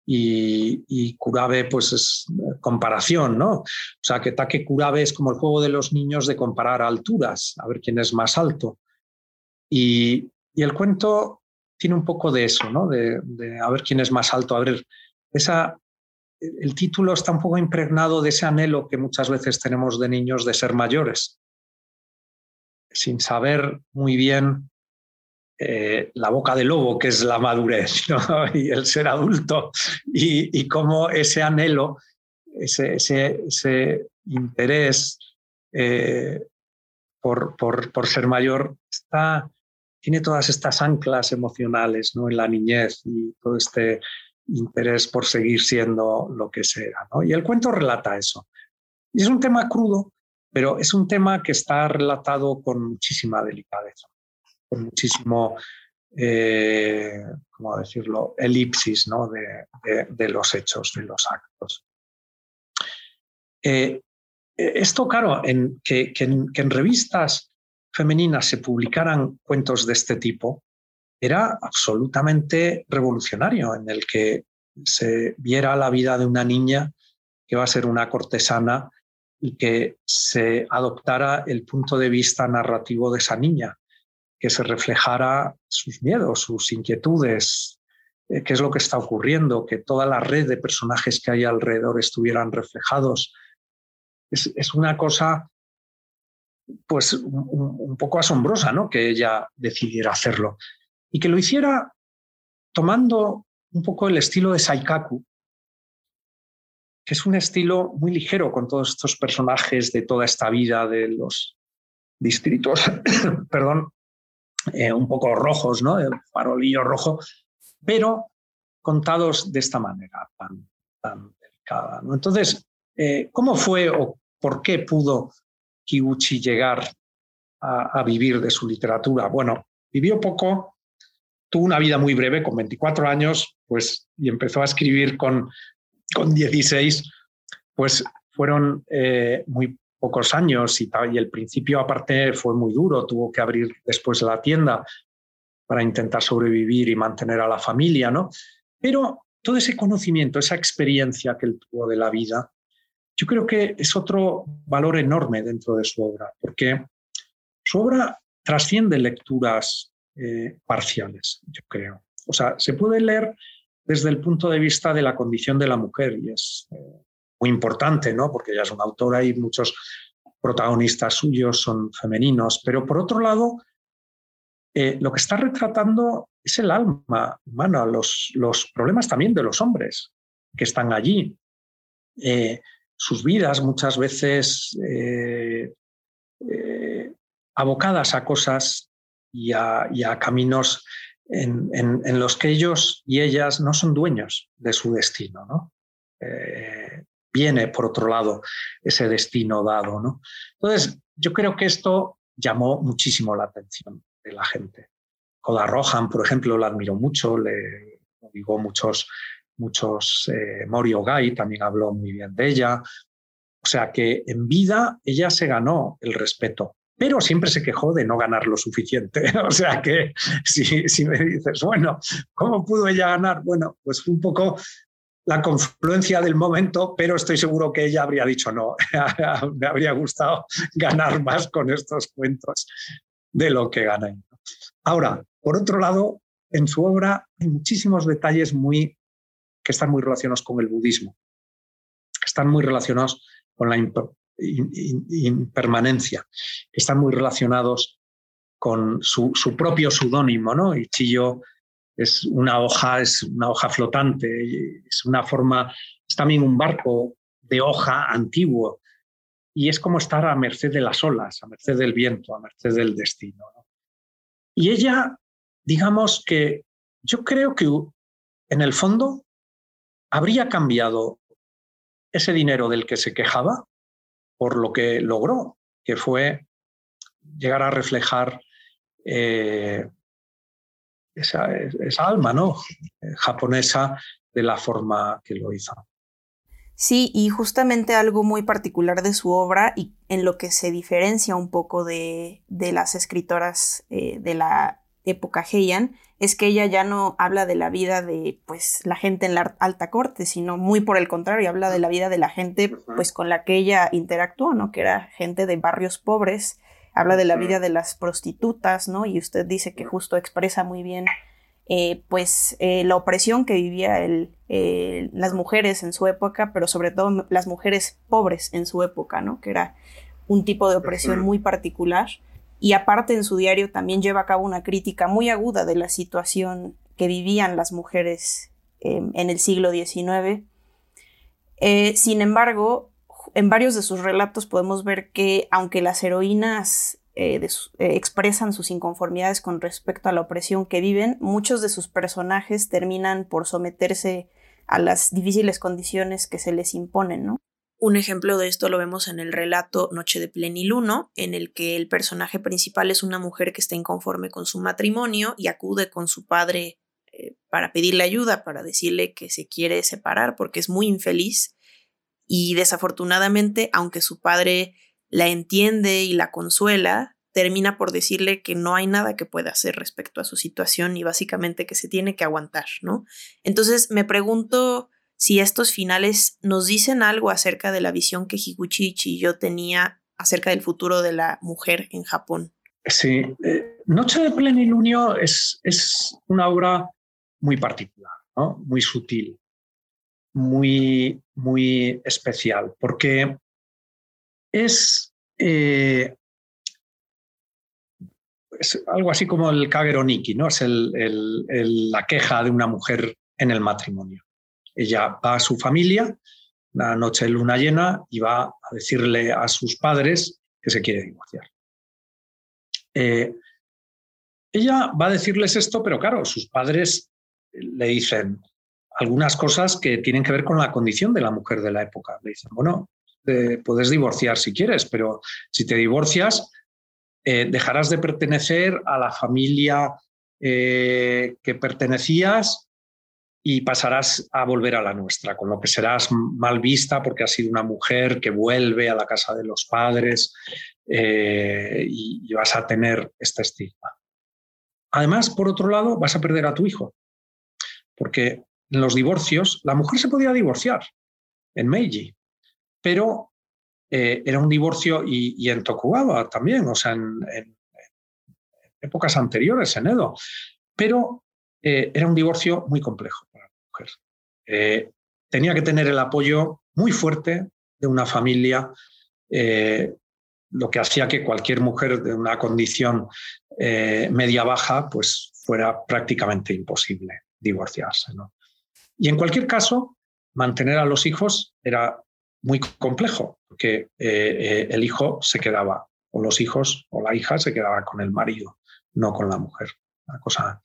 Y, y Kurabe, pues es comparación, ¿no? O sea, que Take Kurabe es como el juego de los niños de comparar alturas, a ver quién es más alto. Y, y el cuento tiene un poco de eso, ¿no? De, a ver quién es más alto, a ver, esa, el título está un poco impregnado de ese anhelo que muchas veces tenemos de niños de ser mayores, sin saber muy bien eh, la boca del lobo, que es la madurez, y el ser adulto, y, cómo ese anhelo, ese, ese, interés eh, por, por, ser mayor está tiene todas estas anclas emocionales ¿no? en la niñez y todo este interés por seguir siendo lo que sea. Y el cuento relata eso. Y es un tema crudo, pero es un tema que está relatado con muchísima delicadeza, con muchísimo, eh, ¿cómo decirlo?, elipsis ¿no? de, los hechos, de los actos. Eh, esto, claro, en, que, en, revistas femeninas se publicaran cuentos de este tipo, era absolutamente revolucionario, en el que se viera la vida de una niña que va a ser una cortesana y que se adoptara el punto de vista narrativo de esa niña, que se reflejara sus miedos, sus inquietudes, eh, qué es lo que está ocurriendo, que toda la red de personajes que hay alrededor estuvieran reflejados. Es, una cosa pues un, poco asombrosa, ¿no? Que ella decidiera hacerlo. Y que lo hiciera tomando un poco el estilo de Saikaku, que es un estilo muy ligero con todos estos personajes de toda esta vida de los distritos, perdón, eh, un poco rojos, ¿no? El farolillo rojo, pero contados de esta manera tan, delicada. Entonces, eh, ¿cómo fue o por qué pudo Kiguchi llegar a, vivir de su literatura. Bueno, vivió poco, tuvo una vida muy breve, con 24 años, pues, y empezó a escribir con, con 16, pues fueron eh, muy pocos años y, y el principio aparte fue muy duro, tuvo que abrir después la tienda para intentar sobrevivir y mantener a la familia, ¿no? Pero todo ese conocimiento, esa experiencia que él tuvo de la vida, yo creo que es otro valor enorme dentro de su obra, porque su obra trasciende lecturas eh, parciales, yo creo. O sea, se puede leer desde el punto de vista de la condición de la mujer y es eh, muy importante, ¿no? Porque ella es una autora y muchos protagonistas suyos son femeninos, pero por otro lado, eh, lo que está retratando es el alma humana, los, los problemas también de los hombres que están allí sus vidas muchas veces eh, eh, abocadas a cosas y a, caminos en, los que ellos y ellas no son dueños de su destino. ¿no? Eh, viene, por otro lado, ese destino dado. ¿no? Entonces, yo creo que esto llamó muchísimo la atención de la gente. Koda Rohan, por ejemplo, la admiró mucho, le digo muchos muchos, eh, Mori Ogai también habló muy bien de ella. O sea que en vida ella se ganó el respeto, pero siempre se quejó de no ganar lo suficiente. O sea que si, me dices, bueno, ¿cómo pudo ella ganar? Bueno, pues un poco la confluencia del momento, pero estoy seguro que ella habría dicho no, me habría gustado ganar más con estos cuentos de lo que gané. Ahora, por otro lado, en su obra hay muchísimos detalles muy, que están muy relacionados con el budismo, están muy relacionados con la impermanencia, están muy relacionados con su, propio pseudónimo, ¿no? Chillo es una hoja, es una hoja flotante, es una forma, es también un barco de hoja antiguo y es como estar a merced de las olas, a merced del viento, a merced del destino. Y ella, digamos que yo creo que en el fondo habría cambiado ese dinero del que se quejaba por lo que logró, que fue llegar a reflejar eh, esa, alma ¿no? japonesa de la forma que lo hizo. Sí, y justamente algo muy particular de su obra y en lo que se diferencia un poco de, las escritoras eh, de la época Heian es que ella ya no habla de la vida de pues la gente en la alta corte, sino muy por el contrario, habla de la vida de la gente pues con la que ella interactuó, ¿no? Que era gente de barrios pobres, habla de la vida de las prostitutas, ¿no? Y usted dice que justo expresa muy bien eh, pues eh, la opresión que vivía el, eh, las mujeres en su época, pero sobre todo las mujeres pobres en su época, ¿no? Que era un tipo de opresión muy particular y aparte en su diario también lleva a cabo una crítica muy aguda de la situación que vivían las mujeres em, en el siglo XIX. Eh, sin embargo, en varios de sus relatos podemos ver que aunque las heroínas eh, eh, expresan sus inconformidades con respecto a la opresión que viven, muchos de sus personajes terminan por someterse a las difíciles condiciones que se les imponen, ¿no? Un ejemplo de esto lo vemos en el relato Noche de Pleniluno, en el que el personaje principal es una mujer que está inconforme con su matrimonio y acude con su padre eh, para pedirle ayuda, para decirle que se quiere separar porque es muy infeliz y desafortunadamente, aunque su padre la entiende y la consuela, termina por decirle que no hay nada que pueda hacer respecto a su situación y básicamente que se tiene que aguantar, ¿no? Entonces me pregunto si estos finales nos dicen algo acerca de la visión que Higuchi yo tenía acerca del futuro de la mujer en Japón. Sí, eh, Noche de Plenilunio es, es una obra muy particular, muy sutil, muy, muy especial, porque es, eh, es algo así como el Kageroniki, ¿no? es la queja de una mujer en el matrimonio. Ella va a su familia, la noche de luna llena, y va a decirle a sus padres que se quiere divorciar. Eh, ella va a decirles esto, pero claro, sus padres le dicen algunas cosas que tienen que ver con la condición de la mujer de la época. Le dicen, bueno, puedes divorciar si quieres, pero si te divorcias, eh, dejarás de pertenecer a la familia eh, que pertenecías y pasarás a volver a la nuestra, con lo que serás mal vista porque has sido una mujer que vuelve a la casa de los padres eh, y, vas a tener este estigma. Además, por otro lado, vas a perder a tu hijo, porque en los divorcios la mujer se podía divorciar en Meiji, pero eh, era un divorcio y, en Tokugawa también, o sea, en, épocas anteriores, en Edo, pero eh, era un divorcio muy complejo para la mujer. Eh, tenía que tener el apoyo muy fuerte de una familia, lo que hacía que cualquier mujer de una condición media-baja pues fuera prácticamente imposible divorciarse. Y en cualquier caso, mantener a los hijos era muy complejo, porque el hijo se quedaba, o los hijos o la hija se quedaba con el marido, no con la mujer. Una cosa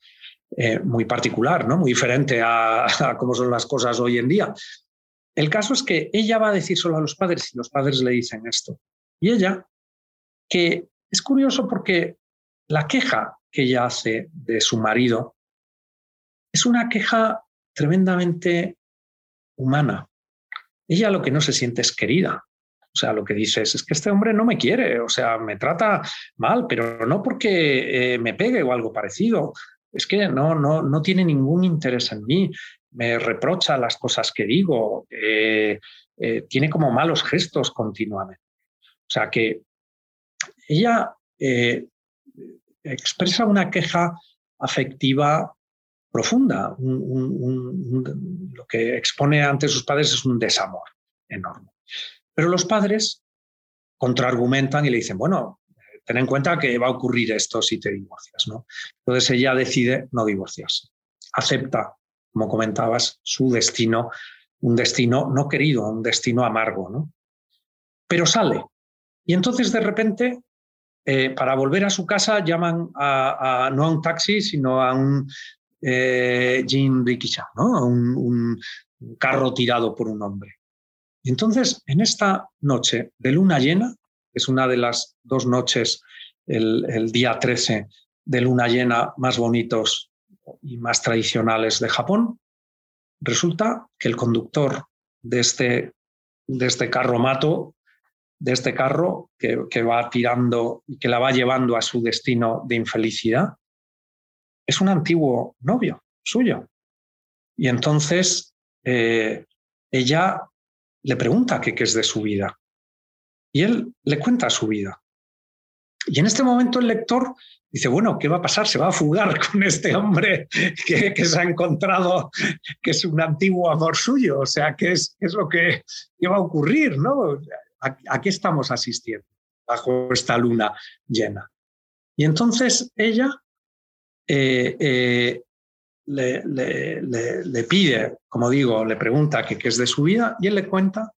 eh, muy particular, ¿no? muy diferente a, cómo son las cosas hoy en día. El caso es que ella va a decir solo a los padres y los padres le dicen esto. Y ella, que es curioso porque la queja que ella hace de su marido es una queja tremendamente humana. Ella lo que no se siente es querida. O sea, lo que dice es, que este hombre no me quiere, o sea, me trata mal, pero no porque eh, me pegue o algo parecido, es que no, no, no tiene ningún interés en mí. me reprocha las cosas que digo, eh, eh, tiene como malos gestos continuamente. O sea que ella expresa una queja afectiva profunda. lo que expone ante sus padres es un desamor enorme. Pero los padres contraargumentan y le dicen, bueno, ten en cuenta que va a ocurrir esto si te divorcias. ¿no? Entonces ella decide no divorciarse. Acepta, como comentabas, su destino, un destino no querido, un destino amargo. ¿no? Pero sale. Y entonces de repente, eh, para volver a su casa, llaman a, no a un taxi, sino a un eh, Jean ¿no? a un carro tirado por un hombre. Entonces, en esta noche de luna llena, es una de las dos noches, el, día 13 de luna llena más bonitos y más tradicionales de Japón, resulta que el conductor de este, de este carro mato, de este carro que, que, va tirando y que la va llevando a su destino de infelicidad, es un antiguo novio suyo. Y entonces eh, ella le pregunta qué es de su vida. Y él le cuenta su vida. Y en este momento el lector dice, bueno, ¿qué va a pasar? Se va a fugar con este hombre que, se ha encontrado, que es un antiguo amor suyo. O sea, ¿qué es, es lo que, va a ocurrir? ¿no? ¿A, qué estamos asistiendo bajo esta luna llena? Y entonces ella eh, eh, le, pide, como digo, le pregunta qué es de su vida y él le cuenta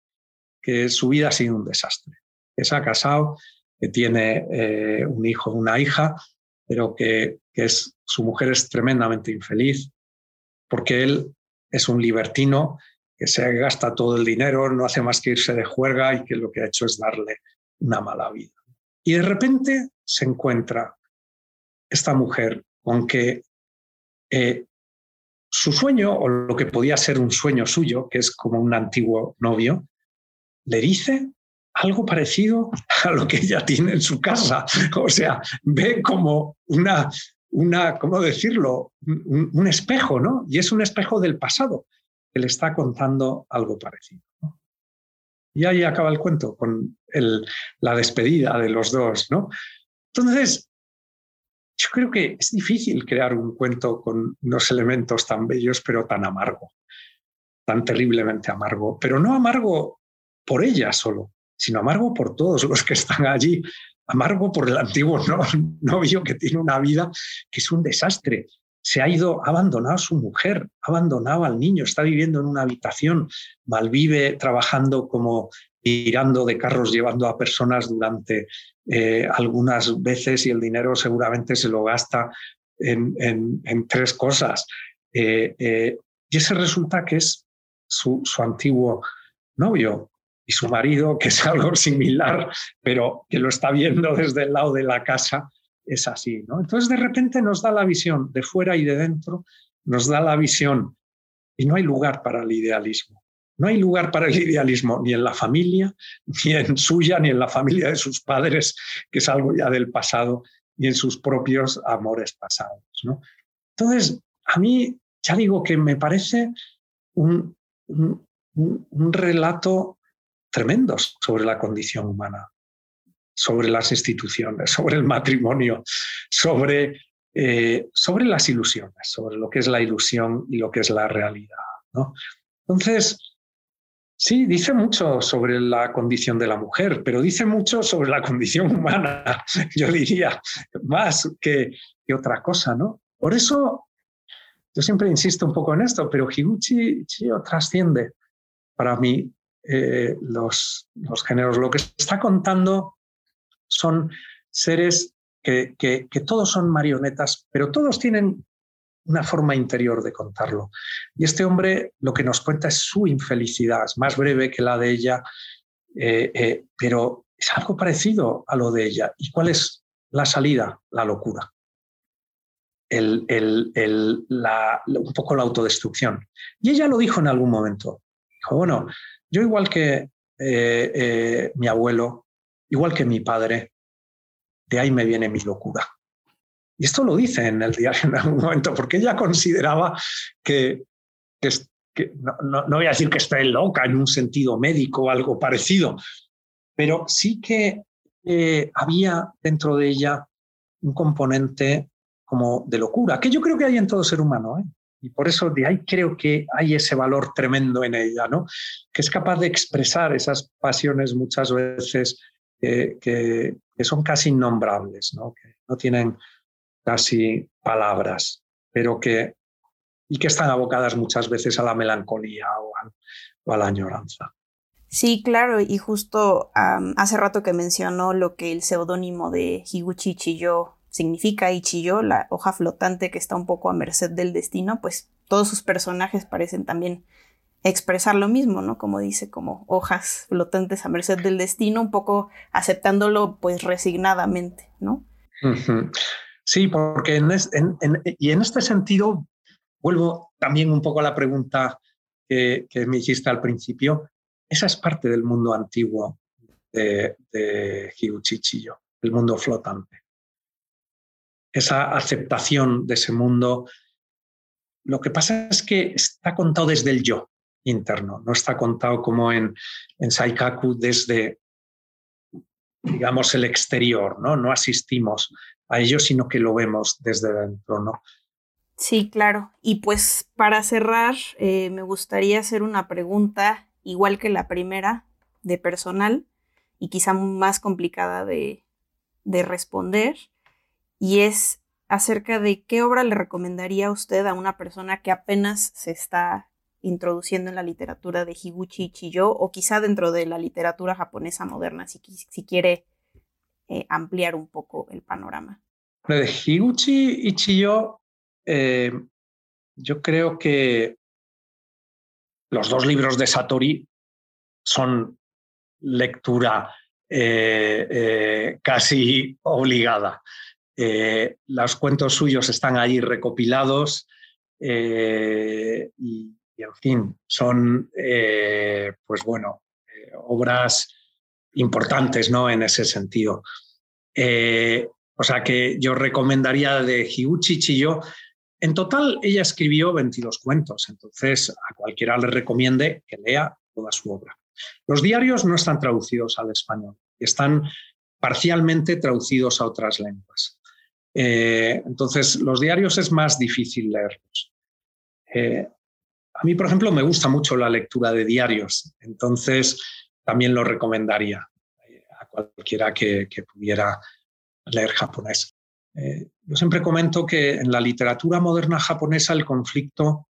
que su vida ha sido un desastre que se ha casado, que tiene eh, un hijo, una hija, pero que, su mujer es tremendamente infeliz porque él es un libertino que se gasta todo el dinero, no hace más que irse de juerga y que lo que ha hecho es darle una mala vida. Y de repente se encuentra esta mujer con que eh, su sueño, o lo que podía ser un sueño suyo, que es como un antiguo novio, le dice algo parecido a lo que ella tiene en su casa. O sea, ve como una, una ¿cómo decirlo? Un, espejo, ¿no? Y es un espejo del pasado que le está contando algo parecido. Y ahí acaba el cuento con el, la despedida de los dos, ¿no? Entonces, yo creo que es difícil crear un cuento con unos elementos tan bellos, pero tan amargo, tan terriblemente amargo, pero no amargo por ella solo, sino amargo por todos los que están allí, amargo por el antiguo novio que tiene una vida que es un desastre. Se ha ido, ha abandonado a su mujer, ha abandonado al niño, está viviendo en una habitación, malvive trabajando como tirando de carros, llevando a personas durante eh, algunas veces y el dinero seguramente se lo gasta en, tres cosas. Eh, eh, y ese resulta que es su, su antiguo novio y su marido, que es algo similar, pero que lo está viendo desde el lado de la casa, es así. ¿no? Entonces, de repente nos da la visión de fuera y de dentro, nos da la visión y no hay lugar para el idealismo. No hay lugar para el idealismo ni en la familia, ni en suya, ni en la familia de sus padres, que es algo ya del pasado, ni en sus propios amores pasados. Entonces, a mí, ya digo que me parece un, relato tremendos sobre la condición humana, sobre las instituciones, sobre el matrimonio, sobre, eh, sobre las ilusiones, sobre lo que es la ilusión y lo que es la realidad. Entonces, sí, dice mucho sobre la condición de la mujer, pero dice mucho sobre la condición humana, yo diría, más que, que otra cosa. ¿no? Por eso, yo siempre insisto un poco en esto, pero Higuchi trasciende para mí eh, los, los, géneros. Lo que está contando son seres que, que, todos son marionetas, pero todos tienen una forma interior de contarlo. Y este hombre lo que nos cuenta es su infelicidad, es más breve que la de ella, eh, eh, pero es algo parecido a lo de ella. ¿Y cuál es la salida? La locura. El, el, el, la, un poco la autodestrucción. Y ella lo dijo en algún momento. Dijo, bueno, yo igual que eh, mi abuelo, igual que mi padre, de ahí me viene mi locura. Y esto lo dice en el diario en algún momento, porque ella consideraba que que, no, voy a decir que esté loca en un sentido médico o algo parecido, pero sí que eh, había dentro de ella un componente como de locura, que yo creo que hay en todo ser humano. ¿eh? Y por eso de ahí creo que hay ese valor tremendo en ella, ¿no? que es capaz de expresar esas pasiones muchas veces que, son casi innombrables, ¿no? que no tienen casi palabras, pero que, y que están abocadas muchas veces a la melancolía o a, la añoranza. Sí, claro, y justo hace rato que mencionó lo que el seudónimo de Higuchi Chiyo significa Ichiyo, la hoja flotante que está un poco a merced del destino, pues todos sus personajes parecen también expresar lo mismo, ¿no? Como dice, como hojas flotantes a merced del destino, un poco aceptándolo pues resignadamente, ¿no? Sí, porque en, y en este sentido vuelvo también un poco a la pregunta que, me hiciste al principio. Esa es parte del mundo antiguo de, de el mundo flotante esa aceptación de ese mundo. Lo que pasa es que está contado desde el yo interno, no está contado como en, en Saikaku desde, digamos, el exterior, ¿no? No asistimos a ello, sino que lo vemos desde dentro, ¿no? Sí, claro. Y pues para cerrar, eh, me gustaría hacer una pregunta, igual que la primera, de personal, y quizá más complicada de, de responder y es acerca de qué obra le recomendaría usted a una persona que apenas se está introduciendo en la literatura de Higuchi Chiyo o quizá dentro de la literatura japonesa moderna, si, si quiere eh, ampliar un poco el panorama. De Higuchi Chiyo, eh, yo creo que los dos libros de Satori son lectura eh, casi obligada. Los cuentos suyos están ahí recopilados eh, y, en fin, son, pues bueno, obras importantes ¿no? en ese sentido. o sea que yo recomendaría de Higuchi Chiyo. En total, ella escribió 22 cuentos, entonces a cualquiera le recomiende que lea toda su obra. Los diarios no están traducidos al español, están parcialmente traducidos a otras lenguas. Eh, entonces, los diarios es más difícil leerlos. Eh, a mí, por ejemplo, me gusta mucho la lectura de diarios, entonces también lo recomendaría eh, a cualquiera que, pudiera leer japonés. yo siempre comento que en la literatura moderna japonesa el conflicto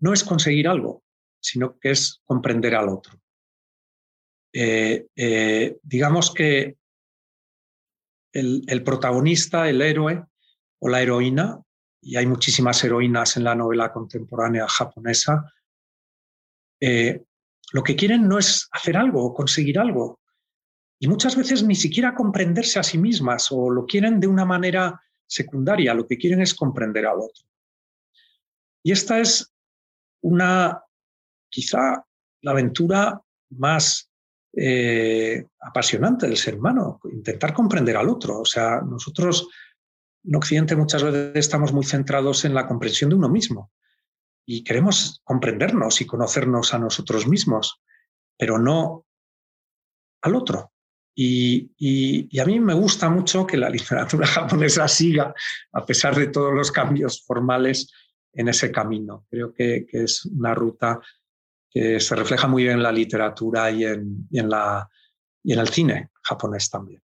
no es conseguir algo, sino que es comprender al otro. digamos que el, protagonista, el héroe o la heroína, y hay muchísimas heroínas en la novela contemporánea japonesa, eh, lo que quieren no es hacer algo o conseguir algo. Y muchas veces ni siquiera comprenderse a sí mismas o lo quieren de una manera secundaria, lo que quieren es comprender al otro. Y esta es una, quizá, la aventura más eh, apasionante del ser humano, intentar comprender al otro. O sea, nosotros en Occidente muchas veces estamos muy centrados en la comprensión de uno mismo y queremos comprendernos y conocernos a nosotros mismos, pero no al otro. Y, a mí me gusta mucho que la literatura japonesa siga, a pesar de todos los cambios formales, en ese camino. Creo que es una ruta que se refleja muy bien en la literatura y en, el cine japonés también.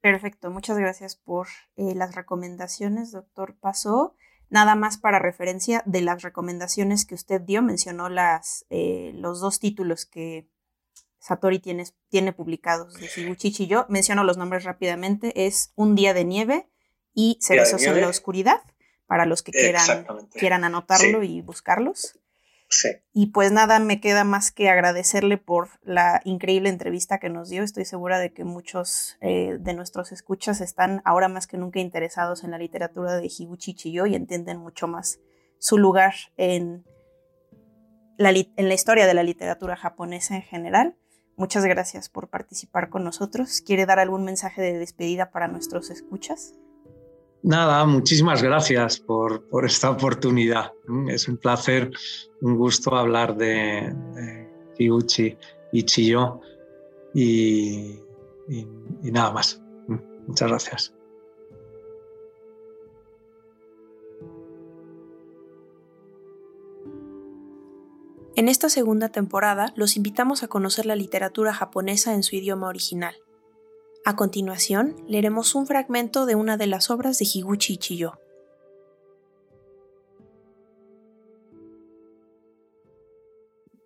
Perfecto, muchas gracias por eh, las recomendaciones, doctor Paso. Nada más para referencia de las recomendaciones que usted dio, mencionó las, eh, los dos títulos que Satori tiene, tiene publicados de Higuchi yo. Menciono los nombres rápidamente, es Un día de nieve y Cerezos en la oscuridad, para los que quieran, quieran anotarlo y buscarlos. Y pues nada, me queda más que agradecerle por la increíble entrevista que nos dio. Estoy segura de que muchos eh, de nuestros escuchas están ahora más que nunca interesados en la literatura de Higuchi Chiyo y entienden mucho más su lugar en la, en la historia de la literatura japonesa en general. Muchas gracias por participar con nosotros. ¿Quiere dar algún mensaje de despedida para nuestros escuchas? Nada, muchísimas gracias por, esta oportunidad. Es un placer, un gusto hablar de, de y Chiyo y nada más. Muchas gracias. En esta segunda temporada los invitamos a conocer la literatura japonesa en su idioma original. A continuación, leeremos un fragmento de una de las obras de Higuchi Ichiyo.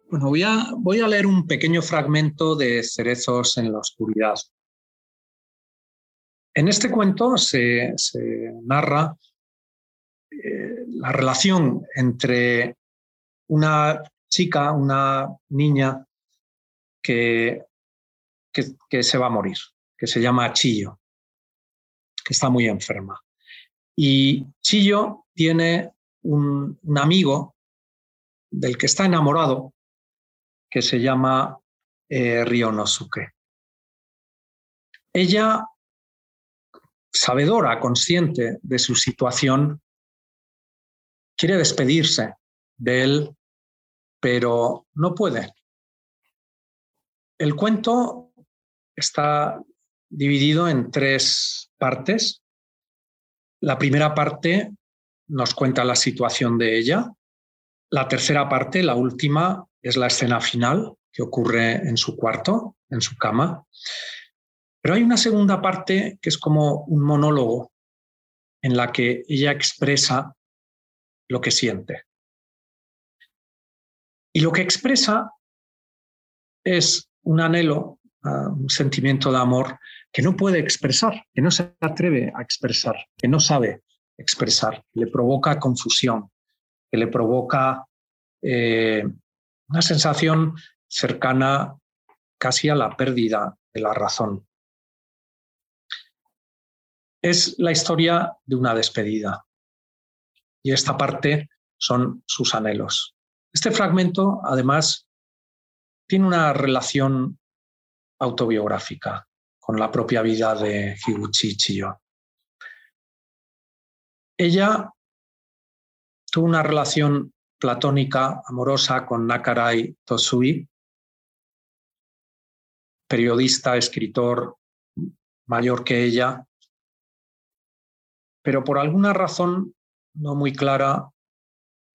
Bueno, voy a, voy a leer un pequeño fragmento de Cerezos en la Oscuridad. En este cuento se, narra eh, la relación entre una chica, una niña que, que, se va a morir, que se llama Chillo, que está muy enferma. Y Chillo tiene un, amigo del que está enamorado, que se llama eh, Ryonosuke. Ella, sabedora, consciente de su situación, quiere despedirse de él pero no puede. El cuento está dividido en tres partes. La primera parte nos cuenta la situación de ella. La tercera parte, la última, es la escena final que ocurre en su cuarto, en su cama. Pero hay una segunda parte que es como un monólogo en la que ella expresa lo que siente. Y lo que expresa es un anhelo, ah, un sentimiento de amor que no puede expresar, que no se atreve a expresar, que no sabe expresar, que le provoca confusión, que le provoca eh, una sensación cercana casi a la pérdida de la razón. Es la historia de una despedida y esta parte son sus anhelos. Este fragmento, además, tiene una relación autobiográfica con la propia vida de Higuchi Chiyo. Ella tuvo una relación platónica, amorosa con Nakarai Tosui, periodista, escritor mayor que ella, pero por alguna razón no muy clara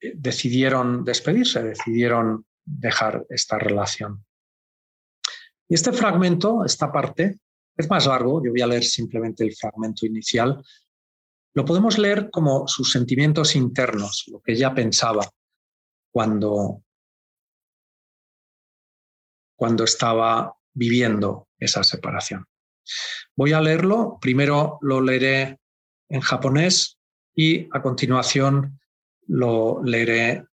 decidieron despedirse, decidieron dejar esta relación. Y este fragmento, esta parte, es más largo, yo voy a leer simplemente el fragmento inicial, lo podemos leer como sus sentimientos internos, lo que ella pensaba cuando, cuando estaba viviendo esa separación. Voy a leerlo, primero lo leeré en japonés y a continuación lo leeré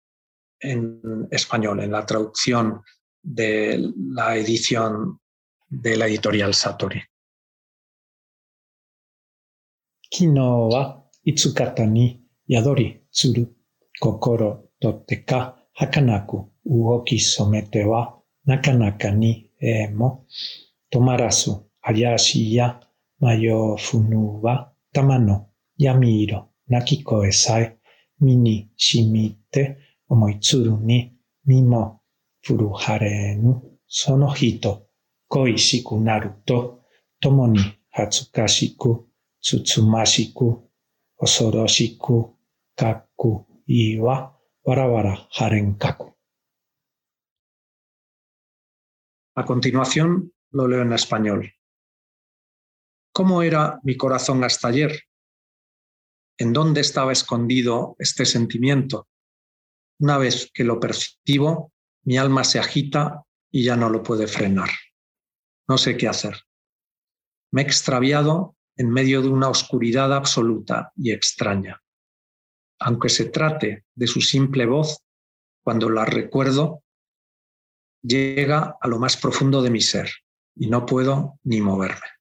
en español, en la traducción de la edición で la editorial Satori。昨日はいつ方に宿りつる心とてか儚く動き染めてはなかなかにえも止まらず怪しいや迷うふぬは玉の闇色なき声さえ身に染みて思いつるに身も古晴れぬその人 koishiku naruto tomo ni hatsukashiku tsutsumasiku osoroshiku kaku iwa warawara harenkaku. A continuación lo leo en español. ¿Cómo era mi corazón hasta ayer? en dónde estaba escondido este sentimiento. Una vez que lo percibo, mi alma se agita y ya no lo puede frenar. No sé qué hacer. Me he extraviado en medio de una oscuridad absoluta y extraña. Aunque se trate de su simple voz, cuando la recuerdo, llega a lo más profundo de mi ser y no puedo ni moverme.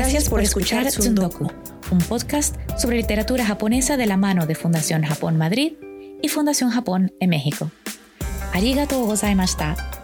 Gracias por escuchar Tsundoku, un podcast sobre literatura japonesa de la mano de Fundación Japón Madrid y Fundación Japón en México. Arigatou gozaimashita.